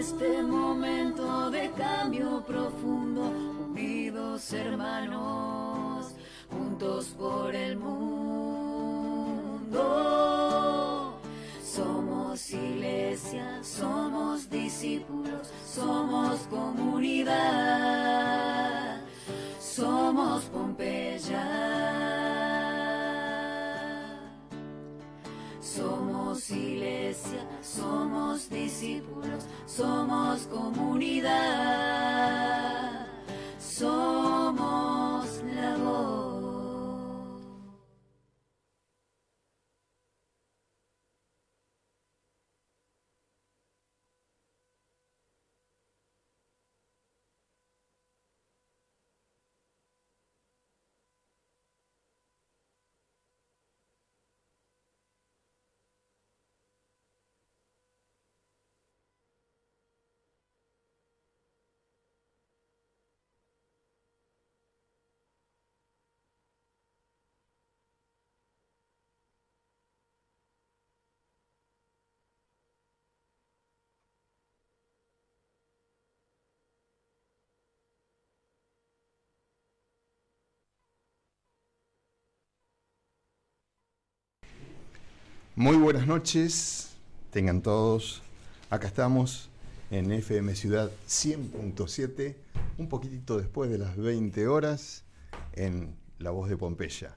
este momento de cambio profundo, unidos hermanos, juntos por el mundo. Somos iglesia, somos discípulos, somos comunidad, Somos iglesia, somos discípulos, somos comunidad, somos Muy buenas noches, tengan todos. Acá estamos en FM Ciudad 100.7, un poquitito después de las 20 horas, en La Voz de Pompeya.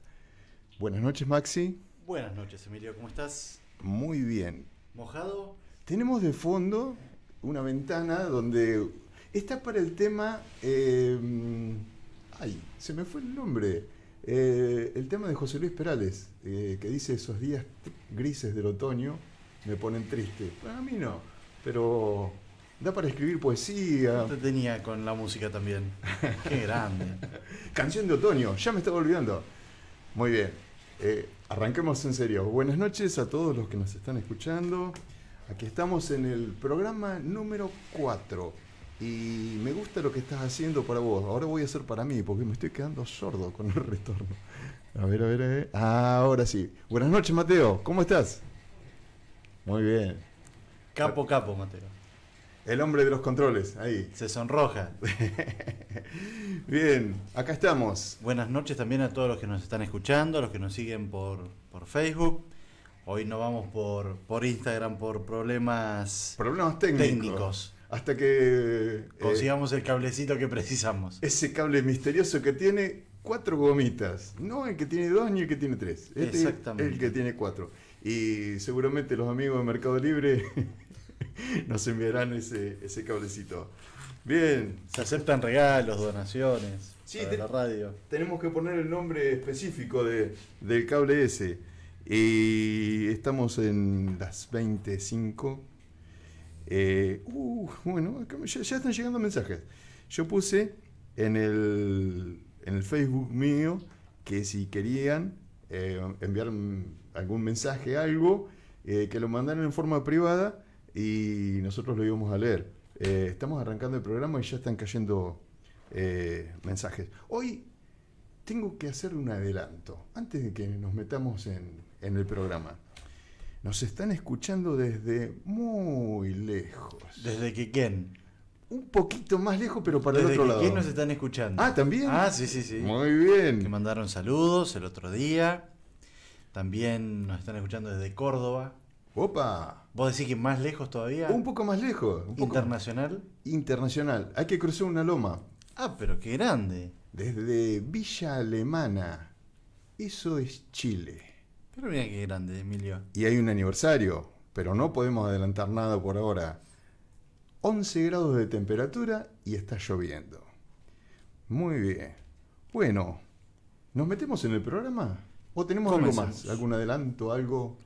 Buenas noches, Maxi. Buenas noches, Emilio, ¿cómo estás? Muy bien. ¿Mojado? Tenemos de fondo una ventana donde está para el tema... eh, ay, se me fue el nombre. Eh, el tema de José Luis Perales, eh, que dice esos días grises del otoño me ponen triste. Bueno, a mí no, pero da para escribir poesía. Te tenía con la música también. Qué grande. Canción de otoño, ya me estaba olvidando. Muy bien, eh, arranquemos en serio. Buenas noches a todos los que nos están escuchando. Aquí estamos en el programa número 4 y me gusta lo que estás haciendo para vos. Ahora voy a hacer para mí porque me estoy quedando sordo con el retorno. A ver, a ver, a ver. Ahora sí. Buenas noches, Mateo. ¿Cómo estás? Muy bien. Capo, capo, Mateo. El hombre de los controles, ahí. Se sonroja. Bien, acá estamos. Buenas noches también a todos los que nos están escuchando, a los que nos siguen por, por Facebook. Hoy no vamos por, por Instagram por problemas Problemas técnicos. técnicos. Hasta que eh, Consigamos el cablecito que precisamos. ese cable misterioso que tiene cuatro gomitas. No el que tiene dos ni el que tiene tres. Este es Exactamente. el que tiene cuatro. Y seguramente los amigos de Mercado Libre nos enviarán ese, ese cablecito. Bien, Se aceptan regalos, donaciones Sí, para te- la radio. tenemos que poner el nombre específico de, del cable ese. Y estamos en las 25. Eh, uh, bueno, ya, están llegando mensajes. Yo puse en el, en el Facebook mío que si querían eh, enviar algún mensaje, algo, eh, que lo mandaran en forma privada y nosotros lo íbamos a leer. Eh, estamos arrancando el programa y ya están cayendo mensajes. Hoy tengo que hacer un adelanto, antes de que nos metamos en, en el programa. Nos están escuchando desde muy lejos. Desde que quién. Un poquito más lejos, pero para el otro que lado. quién nos están escuchando. Ah, ¿también? Ah, sí, sí, sí. Muy Que bien. mandaron saludos el otro día. También nos están escuchando desde Córdoba. Opa. ¿Vos decís que más lejos todavía? Un poco más lejos. Un poco Internacional. internacional. Hay que cruzar una loma. Ah, pero qué grande. Desde Villa Alemana. Eso es Chile. Pero mira qué grande, Emilio. Y hay un aniversario, pero no podemos adelantar nada por ahora. 11 grados de temperatura y está lloviendo. Muy bien. Bueno, ¿nos metemos en el programa? ¿O tenemos algo más? ¿Algún adelanto? ¿Algo?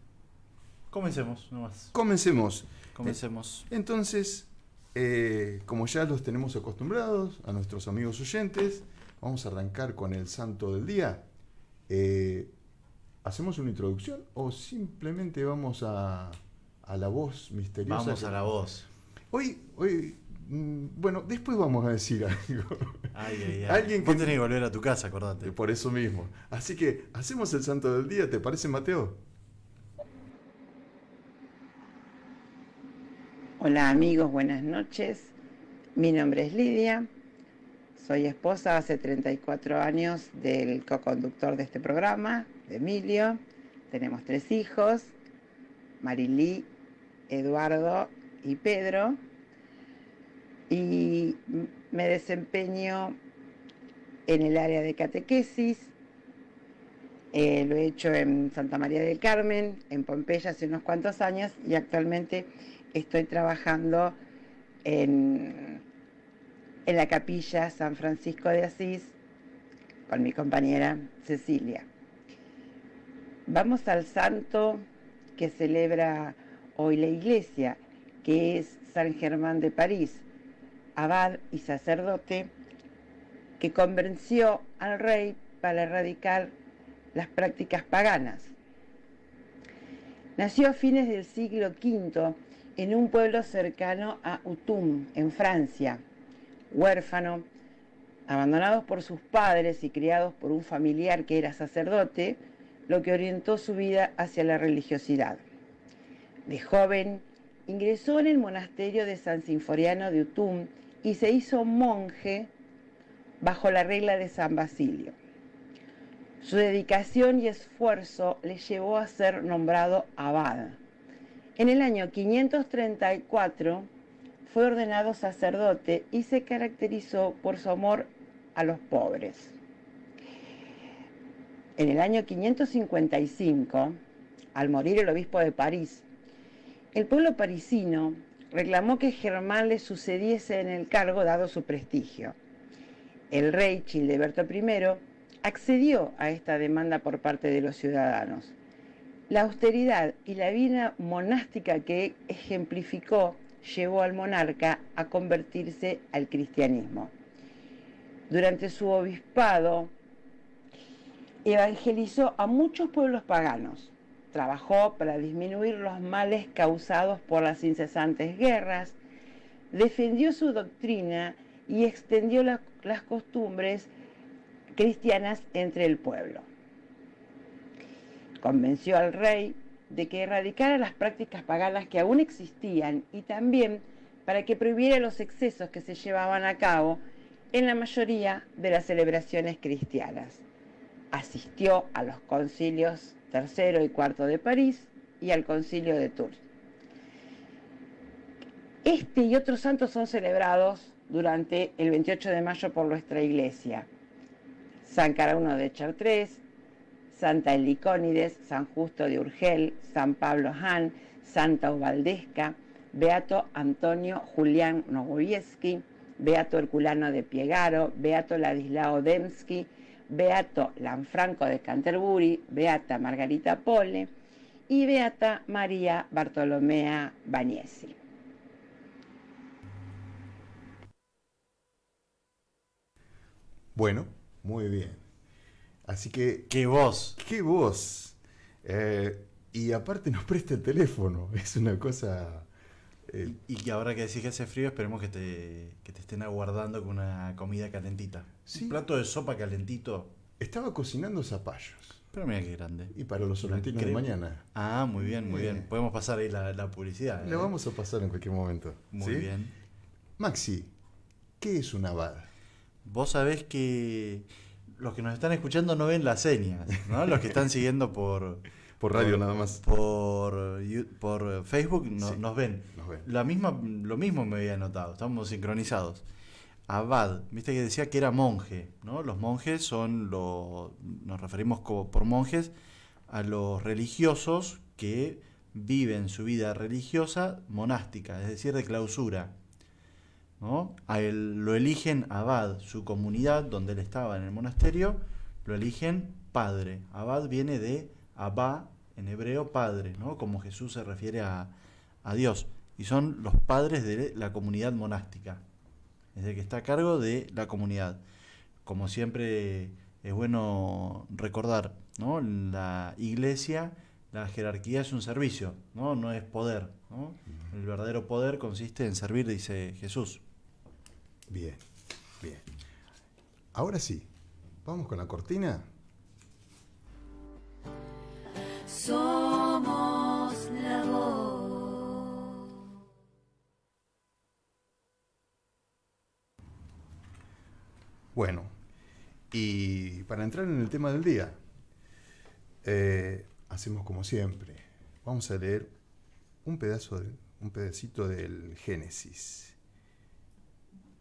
Comencemos nomás. Comencemos. Comencemos. Entonces, eh, como ya los tenemos acostumbrados a nuestros amigos oyentes, vamos a arrancar con el santo del día. Eh, ¿Hacemos una introducción o simplemente vamos a, a la voz misteriosa? Vamos que- a la voz. Hoy, hoy, mm, bueno, después vamos a decir algo. Ay, ay, ay. Alguien Vos que- tenés que volver a tu casa, acordate. Por eso mismo. Así que, ¿hacemos el santo del día? ¿Te parece, Mateo? Hola amigos, buenas noches. Mi nombre es Lidia. Soy esposa hace 34 años del co-conductor de este programa, de Emilio. Tenemos tres hijos, Marilí, Eduardo y Pedro. Y me desempeño en el área de catequesis. Eh, lo he hecho en Santa María del Carmen, en Pompeya hace unos cuantos años y actualmente estoy trabajando en, en la capilla San Francisco de Asís con mi compañera Cecilia. Vamos al santo que celebra hoy la iglesia, que es San Germán de París, abad y sacerdote, que convenció al rey para erradicar las prácticas paganas. Nació a fines del siglo V en un pueblo cercano a Utum, en Francia, huérfano, abandonados por sus padres y criados por un familiar que era sacerdote, lo que orientó su vida hacia la religiosidad. De joven, ingresó en el monasterio de San Sinforiano de Utum y se hizo monje bajo la regla de San Basilio. Su dedicación y esfuerzo le llevó a ser nombrado abad. En el año 534 fue ordenado sacerdote y se caracterizó por su amor a los pobres. En el año 555, al morir el obispo de París, el pueblo parisino reclamó que Germán le sucediese en el cargo dado su prestigio. El rey Childeberto I accedió a esta demanda por parte de los ciudadanos. La austeridad y la vida monástica que ejemplificó llevó al monarca a convertirse al cristianismo. Durante su obispado, evangelizó a muchos pueblos paganos. Trabajó para disminuir los males causados por las incesantes guerras, defendió su doctrina y extendió la, las costumbres cristianas entre el pueblo. Convenció al rey de que erradicara las prácticas paganas que aún existían y también para que prohibiera los excesos que se llevaban a cabo en la mayoría de las celebraciones cristianas. Asistió a los concilios tercero y cuarto de París y al concilio de Tours. Este y otros santos son celebrados durante el 28 de mayo por nuestra iglesia. San Carauno de Chartres, Santa Helicónides, San Justo de Urgel, San Pablo Han, Santa Ubaldesca, Beato Antonio Julián Nowieski, Beato Herculano de Piegaro, Beato Ladislao Dembski, Beato Lanfranco de Canterbury, Beata Margarita Pole y Beata María Bartolomea Bagnesi. Bueno, muy bien. Así que... ¡Qué voz! ¡Qué voz! Eh, y aparte nos presta el teléfono. Es una cosa... eh, Y que ahora que decís que hace frío, esperemos que te, que te estén aguardando con una comida calentita. Sí. Un plato de sopa calentito. estaba cocinando zapallos. Pero mira qué grande. Y para los solentinos de mañana. Ah, muy bien, muy Bien. bien. Podemos pasar ahí la, la publicidad. ¿eh? La vamos a pasar en cualquier momento. Muy ¿sí? bien. Maxi, ¿qué es un abad? Vos sabés que los que nos están escuchando no ven las señas, ¿no? Los que están siguiendo por, Por radio nada más. por, por Facebook no- Sí. nos ven. Nos ven. La misma, lo mismo me había notado, estamos sincronizados. Abad, viste que decía que era monje, ¿no? Los monjes son los, nos referimos como por monjes a los religiosos que viven su vida religiosa monástica, es decir, de clausura. ¿no? A él lo eligen abad, su comunidad donde él estaba en el monasterio, lo eligen padre. Abad viene de abá, en hebreo padre, ¿no? como Jesús se refiere a, a Dios. Y son los padres de la comunidad monástica. Es el que está a cargo de la comunidad. Como siempre es bueno recordar, ¿no? En la iglesia la jerarquía es un servicio, no, no es poder. ¿no? El verdadero poder consiste en servir, dice Jesús. Bien, bien. Ahora sí, vamos con la cortina. Somos la voz. Bueno, y para entrar en el tema del día, eh, hacemos como siempre. Vamos a leer un pedazo, un pedacito del Génesis.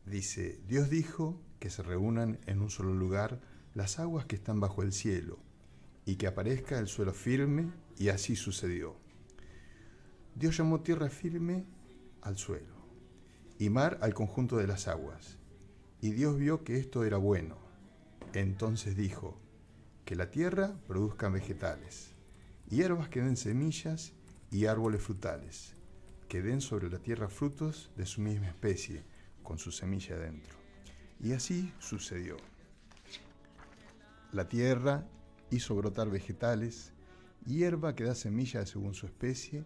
Dice, Dios dijo que se reúnan en un solo lugar las aguas que están bajo el cielo y que aparezca el suelo firme y así sucedió. Dios llamó tierra firme al suelo y mar al conjunto de las aguas. Y Dios vio que esto era bueno. Entonces dijo, que la tierra produzca vegetales, hierbas que den semillas y árboles frutales, que den sobre la tierra frutos de su misma especie, con su semilla dentro. Y así sucedió. La tierra hizo brotar vegetales, hierba que da semilla según su especie,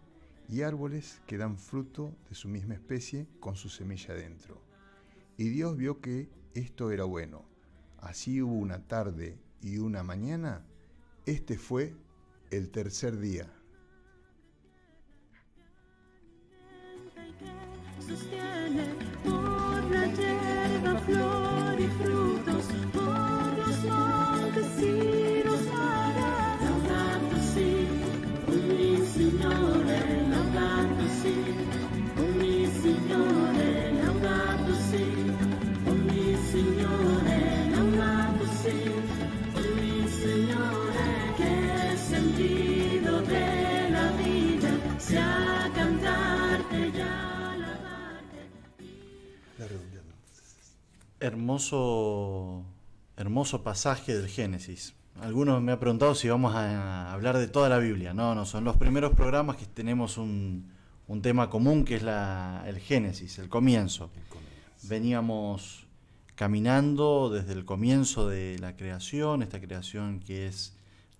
y árboles que dan fruto de su misma especie con su semilla dentro. Y Dios vio que esto era bueno. Así hubo una tarde y una mañana. Este fue el tercer día. Hermoso, hermoso pasaje del Génesis. Algunos me han preguntado si vamos a hablar de toda la Biblia. No, no, son los primeros programas que tenemos un, un tema común que es la, el Génesis, el comienzo. Veníamos caminando desde el comienzo de la creación, esta creación que es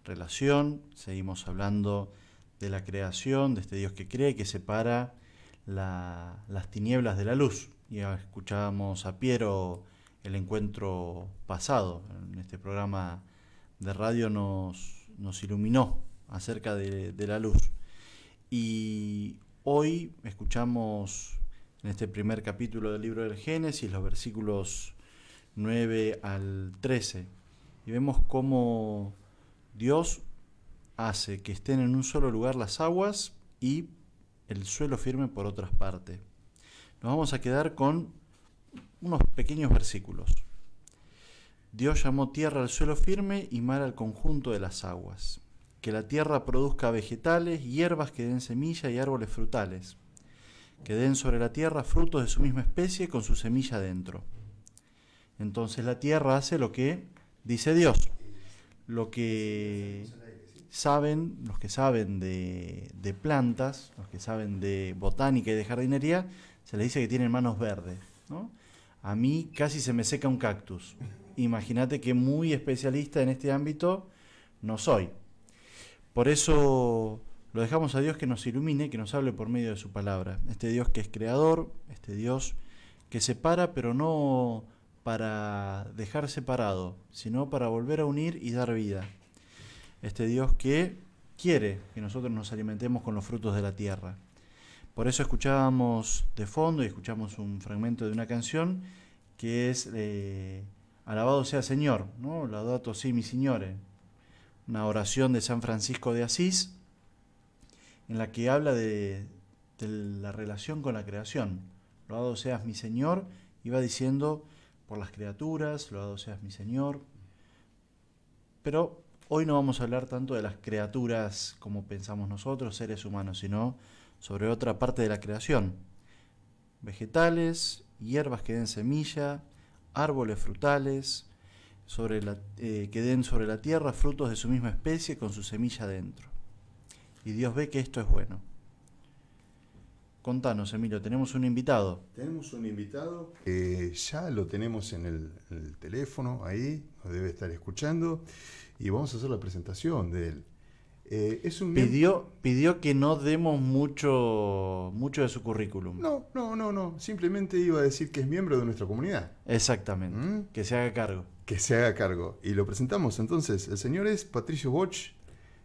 relación, seguimos hablando de la creación, de este Dios que cree, que separa la- las tinieblas de la luz. Y escuchábamos a Piero el encuentro pasado, en este programa de radio nos, iluminó acerca de, de la luz. Y hoy escuchamos en este primer capítulo del libro del Génesis los versículos 9 al 13 y vemos cómo Dios hace que estén en un solo lugar las aguas y el suelo firme por otras partes. Nos vamos a quedar con unos pequeños versículos. Dios llamó tierra al suelo firme y mar al conjunto de las aguas. Que la tierra produzca vegetales, hierbas que den semilla y árboles frutales. Que den sobre la tierra frutos de su misma especie con su semilla dentro. Entonces la tierra hace lo que dice Dios. Lo que saben, los que saben de, de plantas, los que saben de botánica y de jardinería, se les dice que tienen manos verdes. ¿no? A mí casi se me seca un cactus. Imagínate que muy especialista en este ámbito no soy. Por eso lo dejamos a Dios que nos ilumine, que nos hable por medio de su palabra. Este Dios que es creador, este Dios que separa, pero no para dejar separado, sino para volver a unir y dar vida. Este Dios que quiere que nosotros nos alimentemos con los frutos de la tierra. Por eso escuchábamos de fondo y escuchamos un fragmento de una canción que es eh, Alabado sea Señor, ¿no? Laudato si mi Signore, una oración de San Francisco de Asís en la que habla de, la relación con la creación. Loado seas mi Señor, y va diciendo por las criaturas, loado seas mi Señor. Pero hoy no vamos a hablar tanto de las criaturas como pensamos nosotros, seres humanos, sino sobre otra parte de la creación. Vegetales, hierbas que den semilla, árboles frutales, sobre la, eh, que den sobre la tierra frutos de su misma especie con su semilla dentro. Y Dios ve que esto es bueno. Contanos, Emilio, tenemos un invitado. Tenemos un invitado que ya lo tenemos en el, teléfono ahí, nos debe estar escuchando y vamos a hacer la presentación de. Eh, es un Pidió, pidió que no demos mucho, mucho de su currículum. No, no, no, no. Simplemente iba a decir que es miembro de nuestra comunidad. Exactamente. ¿Mm? Que se haga cargo. Que se haga cargo. Y lo presentamos entonces. El señor es Patricio Boch,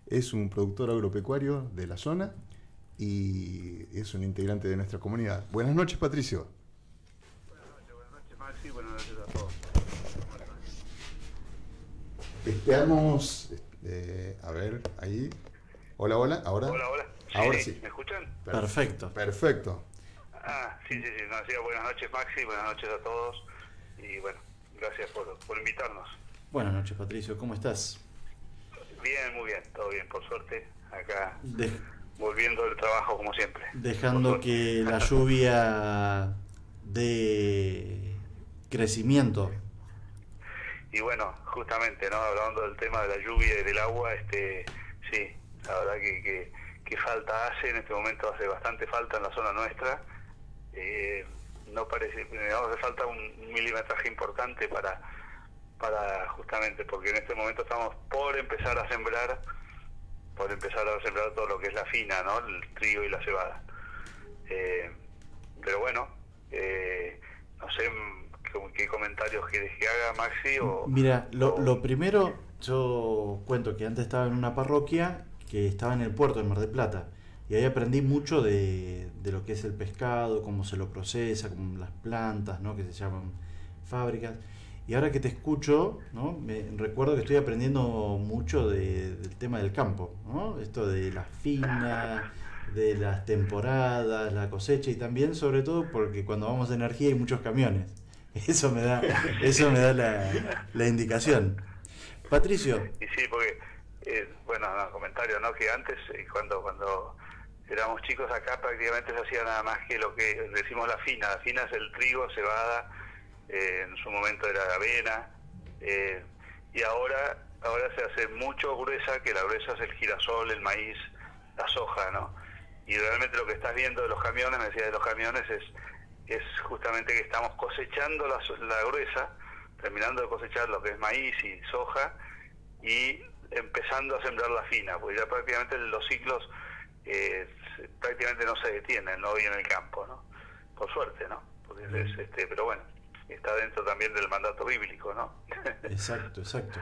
es un productor agropecuario de la zona y es un integrante de nuestra comunidad. Buenas noches, Patricio. Buenas noches, buenas noches Maxi, buenas noches a todos. Esperamos, eh, a ver, ahí. Hola, hola, ahora. Hola, hola. Ahora sí. ¿Me escuchan? Per- Perfecto. Perfecto. Ah, sí, sí, sí. No, buenas noches, Maxi. Buenas noches a todos. Y bueno, gracias por, por invitarnos. Buenas noches, Patricio, ¿cómo estás? Bien, muy bien. Todo bien, por suerte. Acá De- volviendo del trabajo como siempre. dejando que la lluvia de crecimiento. Y bueno, justamente, ¿no? Hablando del tema de la lluvia y del agua, este, sí, la verdad que, que, falta hace, en este momento hace bastante falta en la zona nuestra. Eh, no parece, digamos, hace falta un milimetraje importante para, para justamente, porque en este momento estamos por empezar a sembrar, por empezar a sembrar todo lo que es la fina, ¿no? El trigo y la cebada. Eh, pero bueno, eh, no sé qué, comentarios quieres haga Maxi. Mira, lo, primero, yo cuento que antes estaba en una parroquia que estaba en el puerto de Mar del Plata. Y ahí aprendí mucho de, lo que es el pescado, cómo se lo procesa, las plantas, ¿no? que se llaman fábricas. Y ahora que te escucho, ¿no? recuerdo que estoy aprendiendo mucho de- del tema del campo, ¿no? esto de las finas, de las temporadas, la cosecha y también, sobre todo, porque cuando vamos de energía hay muchos camiones. Eso me da, eso me da la, la indicación. Patricio, Y sí, porque, eh, bueno, no, comentario, ¿no? Que antes, eh, cuando cuando éramos chicos acá, prácticamente se hacía nada más que lo que decimos la fina. La fina es el trigo, cebada, eh, en su momento era la avena, eh, y ahora ahora se hace mucho gruesa, que la gruesa es el girasol, el maíz, la soja, ¿no? Y realmente lo que estás viendo de los camiones, me decía de los camiones, es, es justamente que estamos cosechando la, la gruesa, terminando de cosechar lo que es maíz y soja, y empezando a sembrar la fina, porque ya prácticamente los ciclos eh, prácticamente no se detienen ¿no? hoy en el campo, ¿no? Por suerte, ¿no? Porque es, este, pero bueno, está dentro también del mandato bíblico, ¿no? exacto, exacto.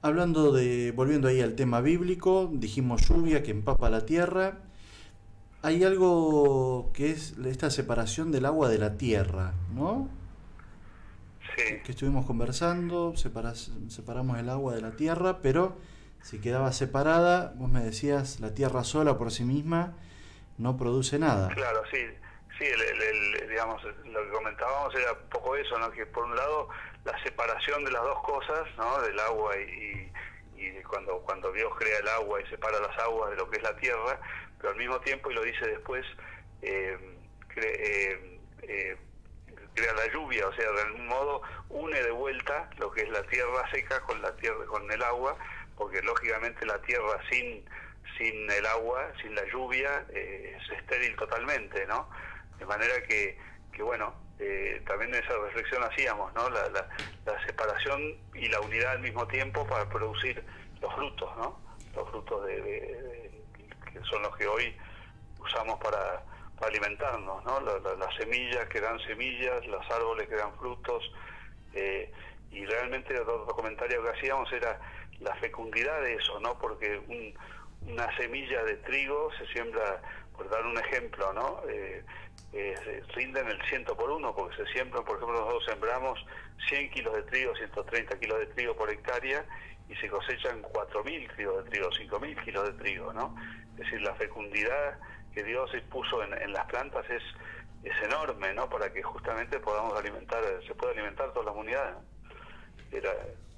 Hablando de, volviendo ahí al tema bíblico, dijimos lluvia que empapa la tierra. Hay algo que es esta separación del agua de la tierra, ¿no? sí, Que estuvimos conversando, separas- separamos el agua de la tierra, pero si quedaba separada, vos me decías, la tierra sola por sí misma no produce nada. claro, sí. Sí, el, el- el- digamos, lo que comentábamos era un poco eso, ¿no? Que por un lado la separación de las dos cosas, ¿no? Del agua y, y de cuando cuando Dios crea el agua y separa las aguas de lo que es la tierra, pero al mismo tiempo, y lo dice después, eh, eh, eh, crea la lluvia, o sea, de algún modo une de vuelta lo que es la tierra seca con la tierra con el agua, porque lógicamente la tierra sin sin el agua, sin la lluvia, eh, es estéril totalmente, ¿no? De manera que, que bueno, eh, también esa reflexión hacíamos, ¿no? La, la, separación y la unidad al mismo tiempo para producir los frutos, ¿no? Los frutos de- de- que son los que hoy usamos para, alimentarnos, ¿no? La- la- las semillas que dan semillas, los árboles que dan frutos, eh, y realmente otro, comentario que hacíamos era la fecundidad de eso, ¿no? Porque un- una semilla de trigo se siembra, por dar un ejemplo, ¿no? Eh, eh, rinden el ciento por uno, porque se siembran, por ejemplo, nosotros sembramos 100 kilos de trigo, 130 kilos de trigo por hectárea, y se cosechan 4.000 kilos de trigo, 5.000 kilos de trigo, ¿no? Es decir, la fecundidad que Dios puso en, las plantas es, es enorme, ¿no? Para que justamente podamos alimentar, se pueda alimentar toda la humanidad. Era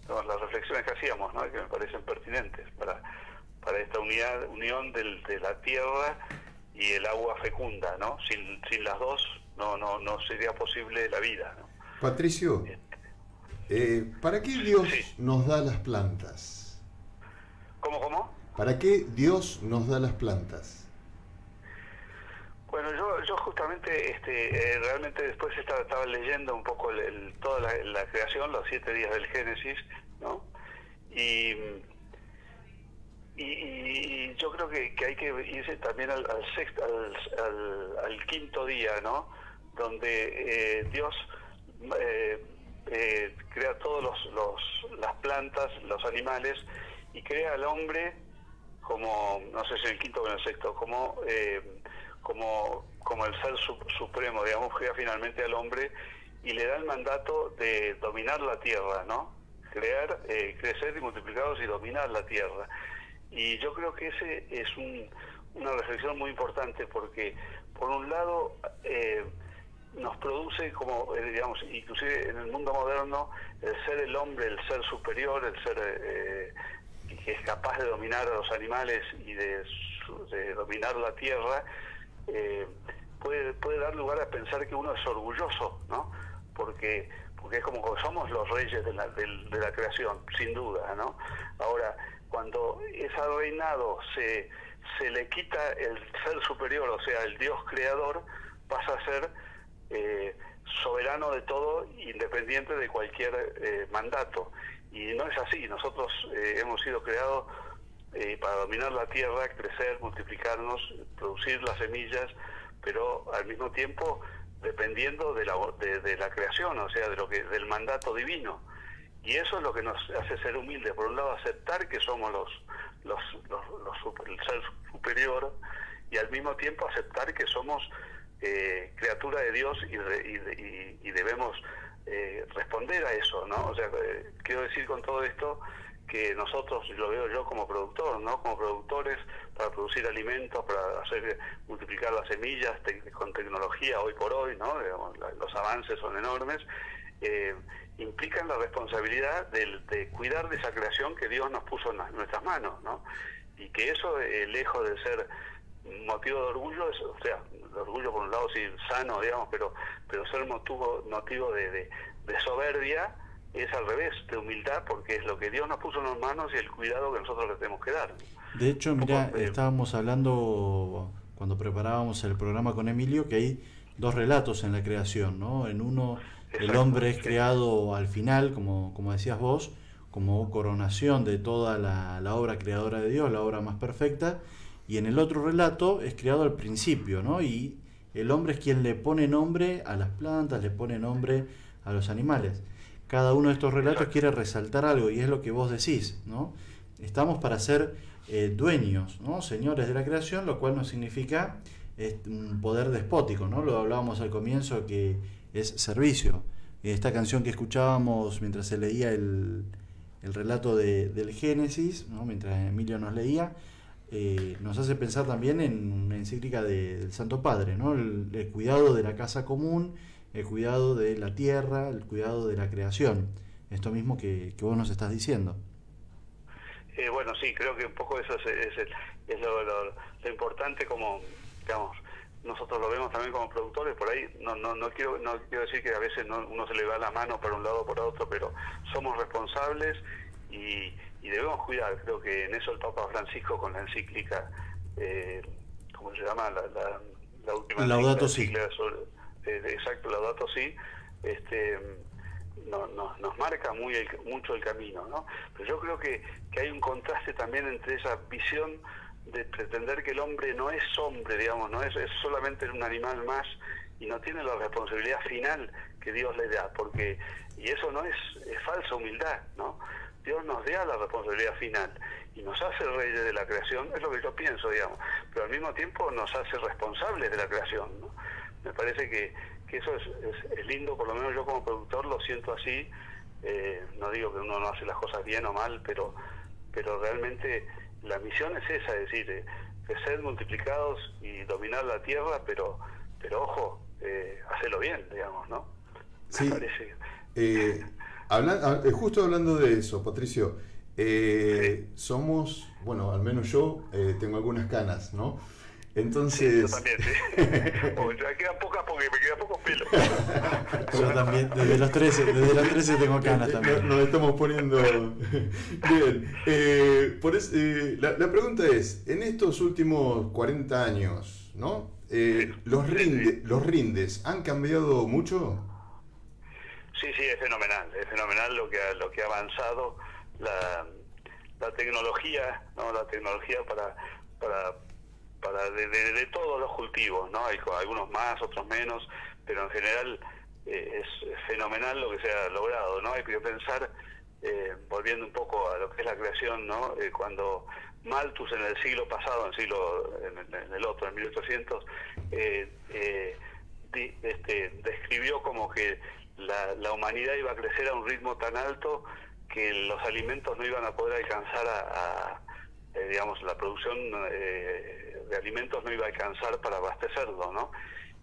las reflexiones que hacíamos, ¿no? Que me parecen pertinentes para, para esta unidad, unión del, de la tierra y el agua fecunda, ¿no? Sin, sin las dos no, no, no sería posible la vida, ¿no? Patricio, eh, ¿para qué Dios Sí. nos da las plantas? ¿Cómo, cómo? ¿Para qué Dios nos da las plantas? Bueno, yo, yo justamente, este, eh, realmente después estaba, estaba leyendo un poco el- el- toda la, la creación, los siete días del Génesis, ¿no? Y, y, y- yo creo que, que hay que irse también al, al sexto, al, al- quinto día, ¿no? Donde eh, Dios eh, eh, crea todos los, los, las plantas, los animales y crea al hombre como, no sé si el quinto o el sexto, como, eh, como, como el ser su- supremo, digamos, crea finalmente al hombre y le da el mandato de dominar la tierra, ¿no? crear, eh, crecer y multiplicados y dominar la tierra. Y yo creo que ese es un- una reflexión muy importante porque, por un lado, eh, nos produce como, eh, digamos, inclusive en el mundo moderno, el ser el hombre, el ser superior, el ser eh, que es capaz de dominar a los animales y de, de dominar la tierra, eh, puede, puede dar lugar a pensar que uno es orgulloso, ¿no? Porque, porque es como que somos los reyes de la, del- de la creación, sin duda, ¿no? Ahora, cuando ese reinado se, se le quita el ser superior, o sea, el Dios creador, pasa a ser eh, soberano de todo, independiente de cualquier eh, mandato. Y no es así, nosotros eh, hemos sido creados eh, para dominar la tierra, crecer, multiplicarnos, producir las semillas, pero al mismo tiempo dependiendo de la, de, de la creación, o sea, de lo que del mandato divino. Y eso es lo que nos hace ser humildes. Por un lado, aceptar que somos los, los, los, el ser superior y al mismo tiempo aceptar que somos eh, criatura de Dios y, y y- debemos eh, responder a eso, ¿no? O sea, eh, quiero decir con todo esto que nosotros, lo veo yo como productor, ¿no? Como productores para producir alimentos, para hacer multiplicar las semillas con tecnología hoy por hoy, ¿no? Los avances son enormes. Implican la responsabilidad del- de, cuidar de esa creación que Dios nos puso en, nuestras manos, ¿no? Y que eso, eh, lejos de ser motivo de orgullo, es, o sea, de orgullo por un lado sí sano, digamos, pero pero ser motivo, motivo de, de- de soberbia es al revés, de humildad, porque es lo que Dios nos puso en las manos y el cuidado que nosotros le tenemos que dar. De hecho, mira, eh, estábamos hablando cuando preparábamos el programa con Emilio que hay dos relatos en la creación, ¿no? En uno el hombre es sí. creado al final, como, como decías vos, como coronación de toda la, la obra creadora de Dios, la obra más perfecta, y en el otro relato es creado al principio, ¿no? Y el hombre es quien le pone nombre a las plantas, le pone nombre a los animales. Cada uno de estos relatos Exacto. quiere resaltar algo y es lo que vos decís, ¿no? Estamos para ser eh, dueños, ¿no? Señores de la creación, lo cual no significa este, un poder despótico, ¿no? Lo hablábamos al comienzo que es servicio. Esta canción que escuchábamos mientras se leía el, el relato de- del Génesis, ¿no? mientras Emilio nos leía, eh, nos hace pensar también en una encíclica de- del Santo Padre, ¿no? El, cuidado de la casa común, el cuidado de la tierra, el cuidado de la creación. Esto mismo que, que vos nos estás diciendo. Eh, bueno, sí, creo que un poco eso es, es el- es lo- lo importante como, digamos, nosotros lo vemos también como productores, por ahí no, no, no, quiero, no quiero decir que a veces no, uno se le va la mano para un lado o por otro, pero somos responsables y, y debemos cuidar. Creo que en eso el Papa Francisco con la encíclica, eh, ¿cómo se llama? La, la, la última Laudato encíclica Si. sobre- eh, exacto, Laudato Si, este, no- no- nos marca muy el- mucho el camino, ¿no? Pero yo creo que, que hay un contraste también entre esa visión de pretender que el hombre no es hombre, digamos, no es, es solamente un animal más y no tiene la responsabilidad final que Dios le da, porque y eso no es, es falsa humildad, ¿no? Dios nos da la responsabilidad final y nos hace reyes de la creación, es lo que yo pienso, digamos, pero al mismo tiempo nos hace responsables de la creación, ¿no? Me parece que, que eso es, es- es lindo, por lo menos yo como productor lo siento así, eh, no digo que uno no hace las cosas bien o mal, pero, pero realmente la misión es esa, es decir, eh, crecer multiplicados y dominar la tierra, pero, pero ojo, eh, hacerlo bien, digamos, ¿no? Sí. Me parece. Eh, habla- ah, eh, justo hablando de eso, Patricio, eh, somos, bueno, al menos yo eh, tengo algunas canas, ¿no? Sí, Entonces, yo también, sí. Me quedan pocas porque me quedan pocos pelos. Yo también, desde los 13, desde los 13 tengo canas también. nos estamos poniendo bien. eh, por es- eh, la, la pregunta es, en estos últimos 40 años, ¿no? Eh, los, rinde- los rindes han cambiado mucho. Sí, sí, es fenomenal, es fenomenal lo que ha, lo que ha avanzado la, la tecnología, ¿no? La tecnología para para para de, todos los cultivos, ¿no? Hay algunos más, otros menos, pero en general eh, es fenomenal lo que se ha logrado, ¿no? Hay que pensar eh, volviendo un poco a lo que es la creación, ¿no? Eh, cuando Malthus en el siglo pasado, en el siglo en, el- otro, en 1800, eh, eh, di- este, describió como que la, humanidad iba a crecer a un ritmo tan alto que los alimentos no iban a poder alcanzar a, eh, digamos, la producción eh, de alimentos no iba a alcanzar para abastecerlo, ¿no?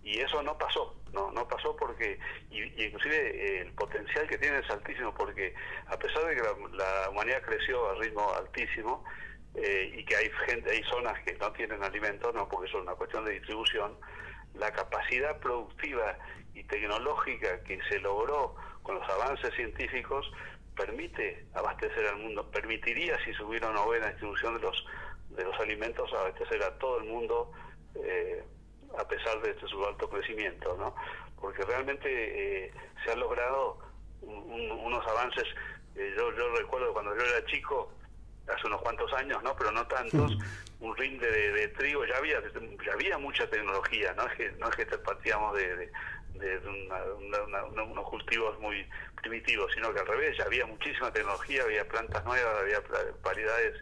Y eso no pasó, no, no pasó porque, y, inclusive eh, el potencial que tiene es altísimo porque a pesar de que la, la humanidad creció a ritmo altísimo eh, y que hay gente, hay zonas que no tienen alimentos, no, porque eso es una cuestión de distribución, la capacidad productiva y tecnológica que se logró con los avances científicos permite abastecer al mundo, permitiría si se hubiera una buena distribución de los de los alimentos abastecer a todo el mundo eh, a pesar de este su alto crecimiento, ¿no? Porque realmente eh, se han logrado un- un- unos avances. eh, yo, yo recuerdo cuando yo era chico, hace unos cuantos años, ¿no? Pero no tantos, un rinde de, de trigo ya había ya había mucha tecnología, no es que no es que partíamos de, de- de una- unos cultivos muy primitivos, sino que al revés, ya había muchísima tecnología, había plantas nuevas, había variedades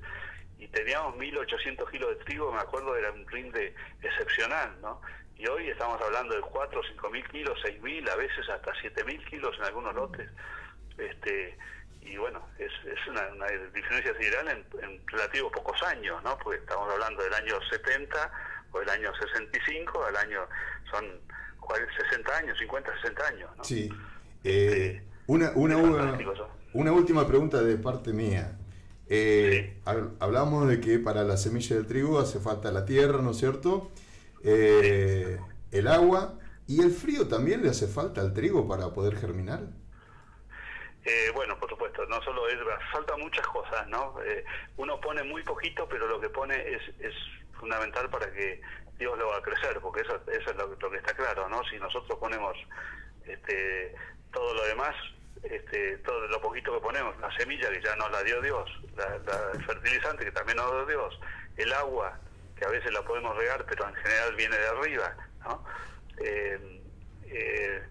y teníamos 1800 kilos de trigo, me acuerdo, era un rinde excepcional, ¿no? Y hoy estamos hablando de 4 o 5 mil kilos, 6 mil, a veces hasta 7 mil kilos en algunos lotes. Este, y bueno, es, es una, una diferencia sideral en, en relativos pocos años, ¿no? Porque estamos hablando del año 70 o del año 65, al año, son cuál- 60 años, 50, 60 años, ¿no? Sí. Eh, una, última pregunta de parte mía. Eh, Sí. Hablamos de que para la semilla del trigo hace falta la tierra, ¿no es cierto? Eh, el agua y el frío también le hace falta al trigo para poder germinar. Eh, bueno, por supuesto, no solo es, falta muchas cosas, ¿no? Eh, uno pone muy poquito, pero lo que pone es, es fundamental para que Dios lo haga crecer, porque eso, eso es lo, que está claro, ¿no? Si nosotros ponemos este, todo lo demás, este, todo lo poquito que ponemos, la semilla que ya nos la dio Dios, la, la- el fertilizante que también nos dio Dios, el agua que a veces la podemos regar, pero en general viene de arriba, ¿no? Eh, eh,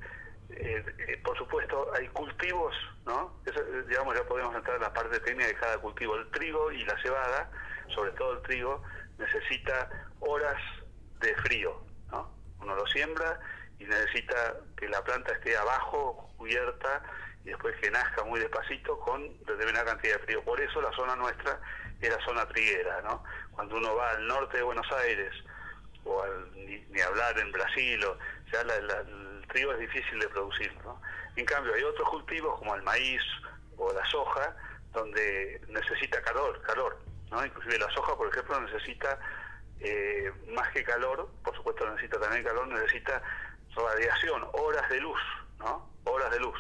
eh, por supuesto, hay cultivos, ¿no? Eso, digamos, ya podemos entrar en la parte técnica de cada cultivo. El trigo y la cebada, sobre todo el trigo, necesita horas de frío, ¿no? Uno lo siembra y necesita que la planta esté abajo, cubierta, y después que nazca muy despacito con determinada cantidad de frío. Por eso la zona nuestra es la zona triguera, ¿no? Cuando uno va al norte de Buenos Aires, o al- ni, ni hablar en Brasil, o, ya la- el trigo es difícil de producir. ¿no? En cambio, hay otros cultivos como el maíz o la soja, donde necesita calor, calor. ¿no? Inclusive la soja, por ejemplo, necesita eh, más que calor, por supuesto necesita también calor, necesita radiación, horas de luz, ¿no? Horas de luz.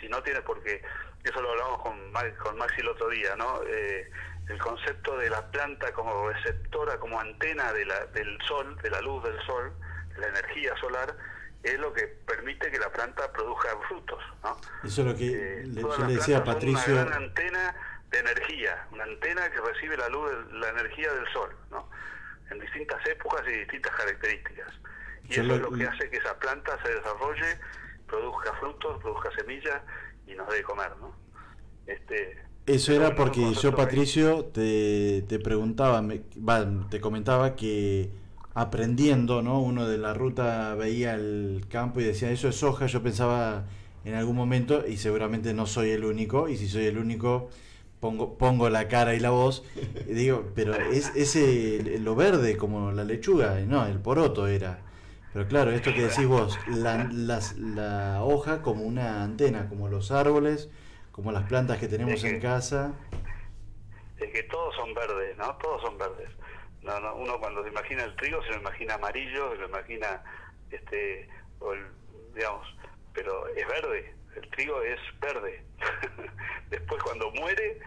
Si no tiene, porque eso lo hablamos con, con Maxi el otro día, ¿no? Eh, el concepto de la planta como receptora, como antena de la, del sol, de la luz del sol, de la energía solar, es lo que permite que la planta produzca frutos, ¿no? Eso es lo que Eh, le- yo le decía a Patricio. Una gran antena de energía, una antena que recibe la luz, la energía del sol, ¿no? En distintas épocas y distintas características. Y Yo eso es lo- que hace que esa planta se desarrolle, produzca frutos, produzca semillas y nos dé de comer, ¿no? Este, Eso era porque yo, Patricio, te, te preguntaba, me- te comentaba que aprendiendo, ¿no? Uno de la ruta veía el campo y decía, eso es soja, yo pensaba en algún momento, y seguramente no soy el único, y si soy el único, pongo, pongo la cara y la voz, y digo, pero es ese, lo verde como la lechuga, y no, el poroto era. Pero claro, esto que decís vos, la, las- la hoja como una antena, como los árboles, como las plantas que tenemos que- en casa. es que todos son verdes, ¿no? Todos son verdes. No, no, uno cuando se imagina el trigo se lo imagina amarillo, se lo imagina, este, o el- digamos, pero es verde. El trigo es verde. Después cuando muere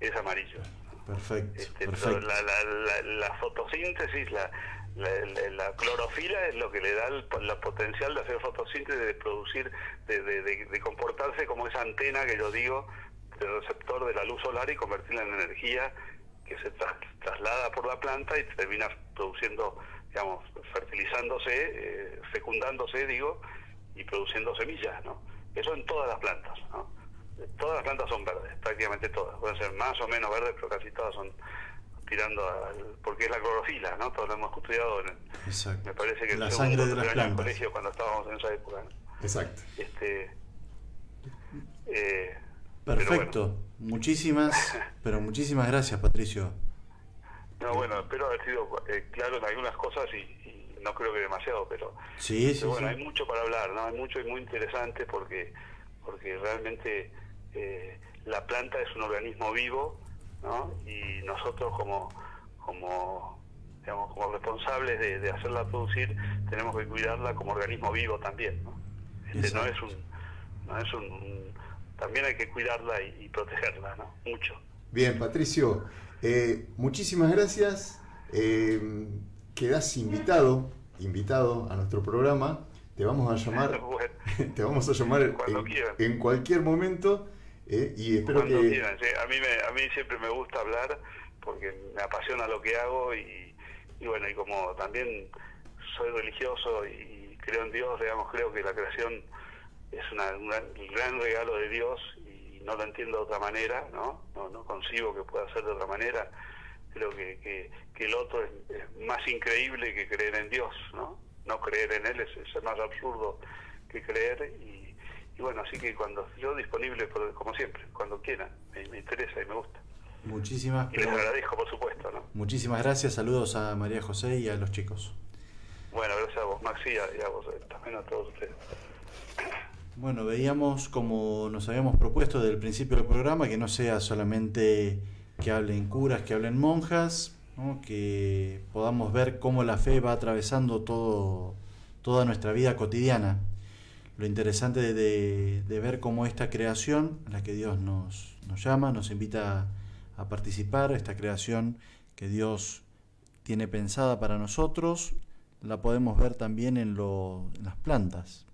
es amarillo. Perfecto, Este, perfecto. La, la, la, la fotosíntesis, la, la, la- la clorofila es lo que le da el, la potencial de hacer fotosíntesis, de producir, de, de, de- de comportarse como esa antena que yo digo, del receptor de la luz solar y convertirla en energía que se tras- traslada por la planta y termina produciendo, digamos, fertilizándose, eh, fecundándose, digo, y produciendo semillas, ¿no? Eso en todas las plantas, ¿no? Todas las plantas son verdes, prácticamente todas. Pueden ser más o menos verdes, pero casi todas son tirando al... porque es la clorofila, ¿no? Todos lo hemos estudiado en el- Exacto. me parece que La el sangre de las plantas. colegio cuando estábamos en esa época. ¿no? Exacto. Este, eh, Perfecto. Muchísimas, pero muchísimas gracias, Patricio. No, bueno, espero haber sido eh, claro en algunas cosas y no creo que demasiado, pero, Sí, sí, pero bueno, sí. hay mucho para hablar, ¿no? Hay mucho y muy interesante porque porque realmente eh, la planta es un organismo vivo, ¿no? Y nosotros como como digamos, como responsables de, de hacerla producir tenemos que cuidarla como organismo vivo también, ¿no? Este, no es un no es un también hay que cuidarla y, y protegerla, ¿no? Mucho. Bien, Patricio, eh, muchísimas gracias. Eh, quedás invitado, invitado a nuestro programa. Te vamos a llamar, Bueno, te vamos a llamar en, cualquier momento eh, y espero Cuando que quieran, sí. A mí, me, a mí siempre me gusta hablar porque me apasiona lo que hago y, y bueno, y como también soy religioso y creo en Dios, digamos, creo que la creación es una, una- un gran regalo de Dios y no lo entiendo de otra manera, ¿no? No, no concibo que pueda ser de otra manera. Creo que, que, que el otro es, es más increíble que creer en Dios, ¿no? No creer en Él es, es más absurdo que creer y, y bueno, así que cuando yo disponible, por- como siempre, cuando quieran, me, me interesa y me gusta. Muchísimas, Y les agradezco, por supuesto, ¿no? muchísimas gracias. Saludos a María José y a los chicos. Bueno, gracias a vos, Maxi, y a, y a vos, eh, también a todos ustedes. Bueno, veíamos como nos habíamos propuesto desde el principio del programa que no sea solamente que hablen curas, que hablen monjas, que podamos ver cómo la fe va atravesando todo, toda nuestra vida cotidiana. Lo interesante de, ver cómo esta creación, a la que Dios nos, llama, nos invita a participar, esta creación que Dios tiene pensada para nosotros, la podemos ver también en las plantas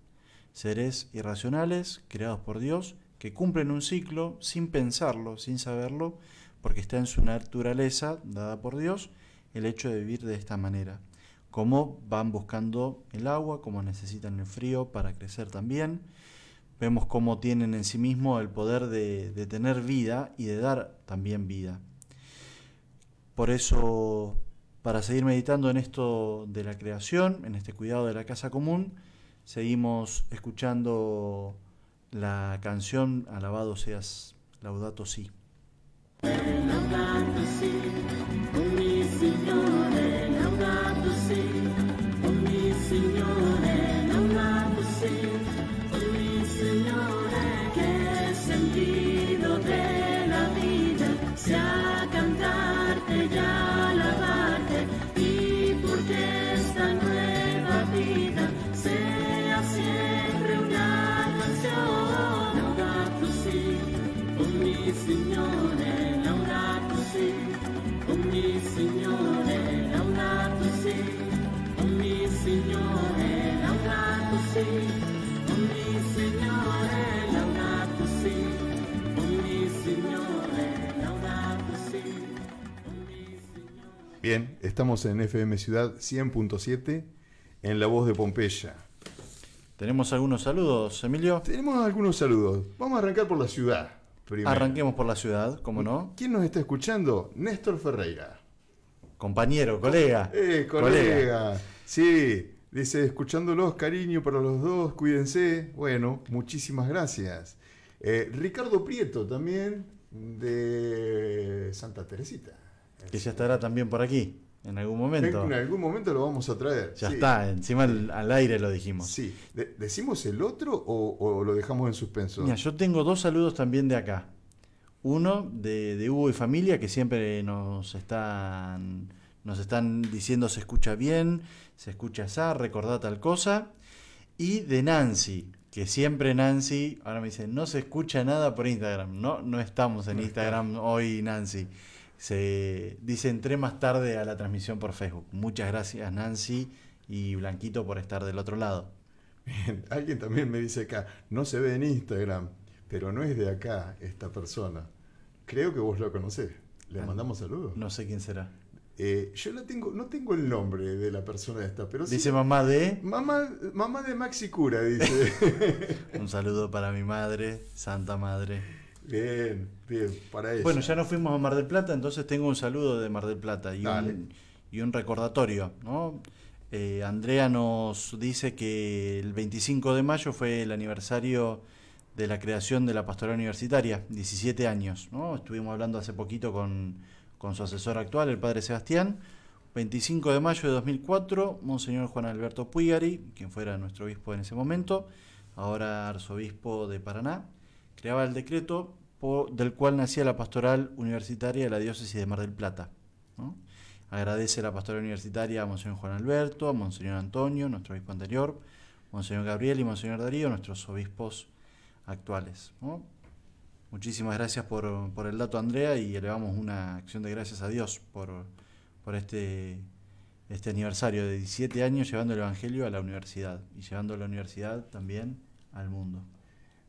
seres irracionales creados por Dios que cumplen un ciclo sin pensarlo, sin saberlo, porque está en su naturaleza dada por Dios el hecho de vivir de esta manera. Cómo van buscando el agua, cómo necesitan el frío para crecer también. Vemos cómo tienen en sí mismo el poder de, de tener vida y de dar también vida. Por eso, para seguir meditando en esto de la creación, en este cuidado de la casa común, seguimos escuchando la canción Alabado seas, Laudato Si. Laudato si, Bien, estamos en FM Ciudad 100.7 en la voz de Pompeya. Tenemos algunos saludos, Emilio. Tenemos algunos saludos. Vamos a arrancar por la ciudad. primero. Arranquemos por la ciudad, ¿cómo no? ¿Quién nos está escuchando? Néstor Ferreira. Compañero, colega. Eh, colega. Sí, dice, escuchándolos, cariño para los dos, cuídense. Bueno, muchísimas gracias. Eh, Ricardo Prieto también, de Santa Teresita. Que ya estará también por aquí, en algún momento. En algún momento lo vamos a traer. Ya sí. está, encima al, al aire lo dijimos. Sí. De- ¿Decimos el otro o, o lo dejamos en suspenso? Mira, yo tengo dos saludos también de acá. Uno de, de Hugo y familia, que siempre nos están, nos están diciendo se escucha bien, se escucha esa, recordá tal cosa. Y de Nancy, que siempre Nancy, ahora me dice, no se escucha nada por Instagram. No, no estamos en No Instagram hoy, Nancy. Se dice, entré más tarde a la transmisión por Facebook. Muchas gracias, Nancy y Blanquito, por estar del otro lado. Bien, Alguien también me dice acá, no se ve en Instagram, pero no es de acá esta persona. Creo que vos lo conocés. Le Ah, mandamos saludos. No sé quién será. Eh, yo la tengo, no tengo el nombre de la persona esta, pero sí- Dice mamá de... Mamá, mamá de Maxi Cura, dice. Un saludo para mi madre, Santa Madre. Bien, bien, para ella. Bueno, ya nos fuimos a Mar del Plata, entonces tengo un saludo de Mar del Plata y, Dale. un, y un recordatorio. ¿no? Eh, Andrea nos dice que el 25 de mayo fue el aniversario de la creación de la pastoral universitaria, 17 años. ¿no? Estuvimos hablando hace poquito con, con su asesor actual, el padre Sebastián. 25 de mayo de 2004, Monseñor Juan Alberto Puigari, quien fuera nuestro obispo en ese momento, ahora arzobispo de Paraná, creaba el decreto del cual nacía la pastoral universitaria de la diócesis de Mar del Plata. Agradece la pastoral universitaria a Monseñor Juan Alberto, a Monseñor Antonio, nuestro obispo anterior, Monseñor Gabriel y Monseñor Darío, nuestros obispos actuales. Muchísimas gracias por, por el dato, Andrea, y elevamos una acción de gracias a Dios por, por este, este aniversario de 17 años llevando el Evangelio a la universidad y llevando la universidad también al mundo.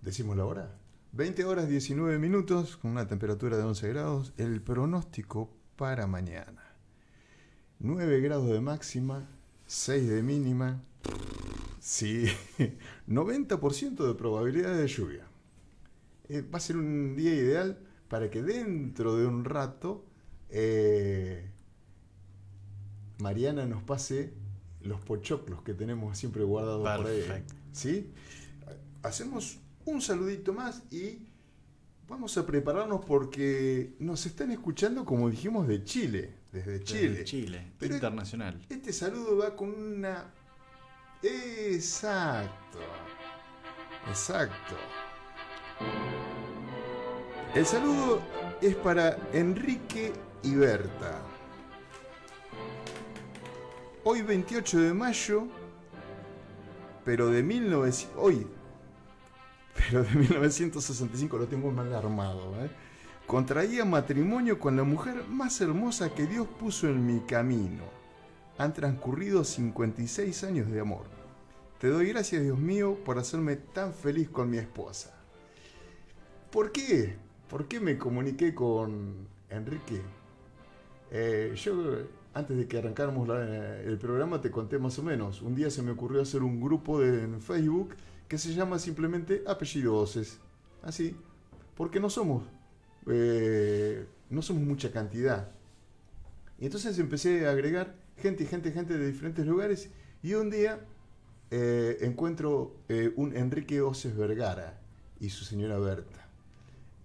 Decimos la hora. 20 horas 19 minutos con una temperatura de 11 grados. El pronóstico para mañana. 9 grados de máxima, 6 de mínima. Sí, 90% de probabilidad de lluvia. Eh, va a ser un día ideal para que dentro de un rato eh, Mariana nos pase los pochoclos que tenemos siempre guardados por ahí. Perfecto. ¿Sí? Hacemos un saludito más y vamos a prepararnos porque nos están escuchando, como dijimos, de Chile, desde Chile. Desde Chile, Pero- internacional. Este saludo va con una... Exacto. Exacto. El saludo es para Enrique y Berta. Hoy 28 de mayo, pero de 1900... Hoy, pero de 1965 lo tengo mal armado. ¿eh? Contraía matrimonio con la mujer más hermosa que Dios puso en mi camino. Han transcurrido 56 años de amor. Te doy gracias, Dios mío, por hacerme tan feliz con mi esposa. ¿Por qué? ¿Por qué me comuniqué con Enrique? Eh, yo, antes de que arrancáramos la- el programa, te conté más o menos. Un día se me ocurrió hacer un grupo de- en Facebook que se llama simplemente Apellido Voces. Así. Porque no somos. eh, no somos mucha cantidad. Y entonces empecé a agregar gente gente, gente de diferentes lugares. Y un día eh, encuentro eh, un Enrique Oces Vergara y su señora Berta.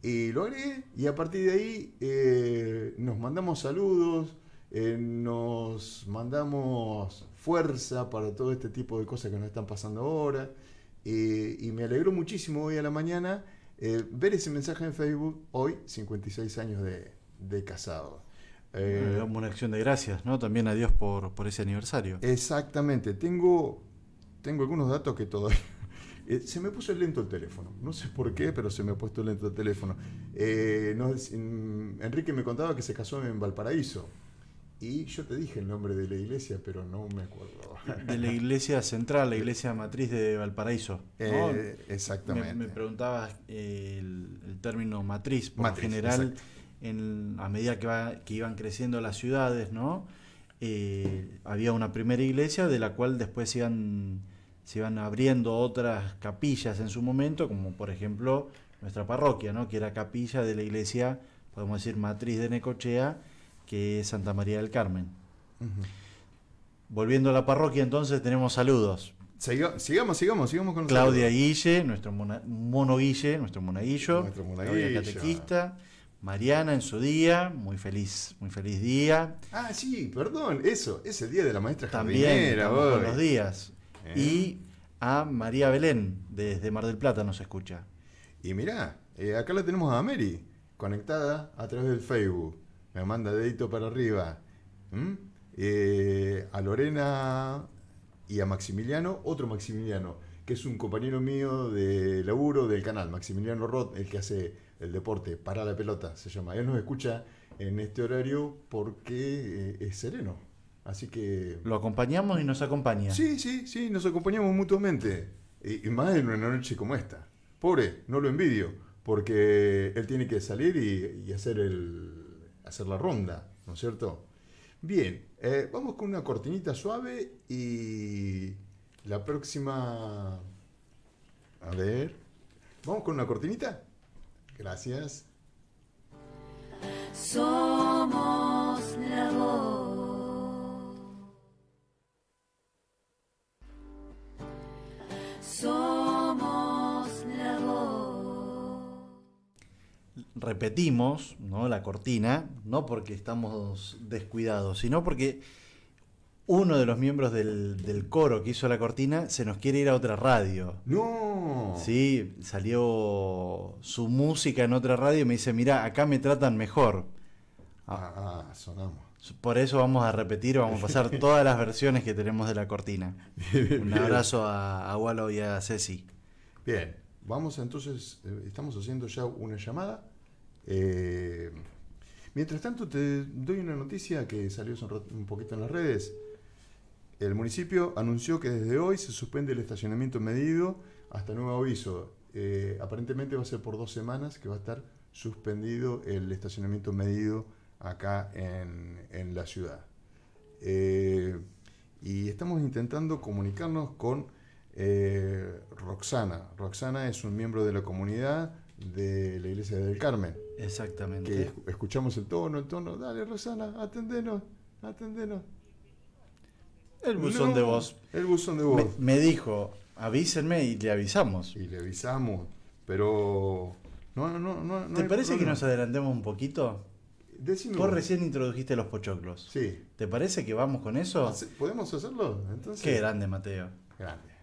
Y lo agregué y a partir de ahí eh, nos mandamos saludos, eh, nos mandamos fuerza para todo este tipo de cosas que nos están pasando ahora. Eh, y me alegró muchísimo hoy a la mañana eh, ver ese mensaje en Facebook, hoy 56 años de, de casado. Eh, le damos una acción de gracias, ¿no? También a Dios por, por ese aniversario. Exactamente, tengo, tengo algunos datos que todavía... Eh, se me puso lento el teléfono, no sé por qué, pero se me ha puesto lento el teléfono. Eh, no mm, Enrique me contaba que se casó en Valparaíso y yo te dije el nombre de la iglesia, pero no me acuerdo. De la iglesia central, la iglesia matriz de Valparaíso. ¿no? Eh, Me, exactamente. me preguntabas eh, el, el término matriz, por Matriz, general, en, a medida que, va- que iban creciendo las ciudades, ¿no? Eh, había una primera iglesia de la cual después se iban, se iban abriendo otras capillas en su momento, como por ejemplo nuestra parroquia, ¿no? que era capilla de la iglesia, podemos decir, matriz de Necochea, que es Santa María del Carmen. Volviendo a la parroquia, entonces tenemos saludos. Siga- sigamos, sigamos, sigamos con los Claudia saludos. Guille, nuestro mona- mono Guille, nuestro monaguillo, Nuestro Claudia monaguillo. catequista, Mariana en su día, muy feliz, muy feliz día. Ah, sí, perdón, eso, es el día de la maestra También hoy. los días. Eh. Y a María Belén, desde Mar del Plata nos escucha. Y mirá, eh, acá la tenemos a Mary, conectada a través del Facebook. Me manda dedito para arriba. ¿Mm? Eh, a Lorena y a Maximiliano, otro Maximiliano, que es un compañero mío de laburo del canal, Maximiliano Roth, el que hace el deporte, para la pelota, se llama. Él nos escucha en este horario porque eh, es sereno. Así que... Lo acompañamos y nos acompaña. Sí, sí, sí, nos acompañamos mutuamente. Y, y más en una noche como esta. Pobre, no lo envidio, porque él tiene que salir y, y hacer, el, hacer la ronda, ¿no es cierto? Bien, eh, vamos con una cortinita suave y la próxima... A ver, vamos con una cortinita. Gracias. Somos la voz. Repetimos ¿no? la cortina, no porque estamos descuidados, sino porque uno de los miembros del, del coro que hizo la cortina se nos quiere ir a otra radio. No. Sí, salió su música en otra radio y me dice, mira, acá me tratan mejor. Ah, ah, sonamos. Por eso vamos a repetir, vamos a pasar todas las versiones que tenemos de la cortina. Un abrazo a, a Walo y a Ceci. Bien, vamos entonces, eh, estamos haciendo ya una llamada. Eh, mientras tanto, te doy una noticia que salió un, poquito en las redes. El municipio anunció que desde hoy se suspende el estacionamiento medido hasta nuevo aviso. Eh, aparentemente va a ser por dos semanas que va a estar suspendido el estacionamiento medido acá en, la ciudad. Eh, y estamos intentando comunicarnos con Roxana. Roxana es un miembro de la comunidad de la iglesia del Carmen. Que Exactamente. escu- escuchamos el tono, el tono. Dale, Roxana, atendenos, atendenos. El buzón No, de voz. El buzón de voz. me dijo, avísenme y le avisamos. Y le avisamos, pero. No, no, no. no ¿Te parece que nos adelantemos un poquito? Decime Vos recién introdujiste los pochoclos. Sí. ¿Te parece que vamos con eso? ¿Podemos hacerlo? Entonces. Qué grande, Mateo. Grande.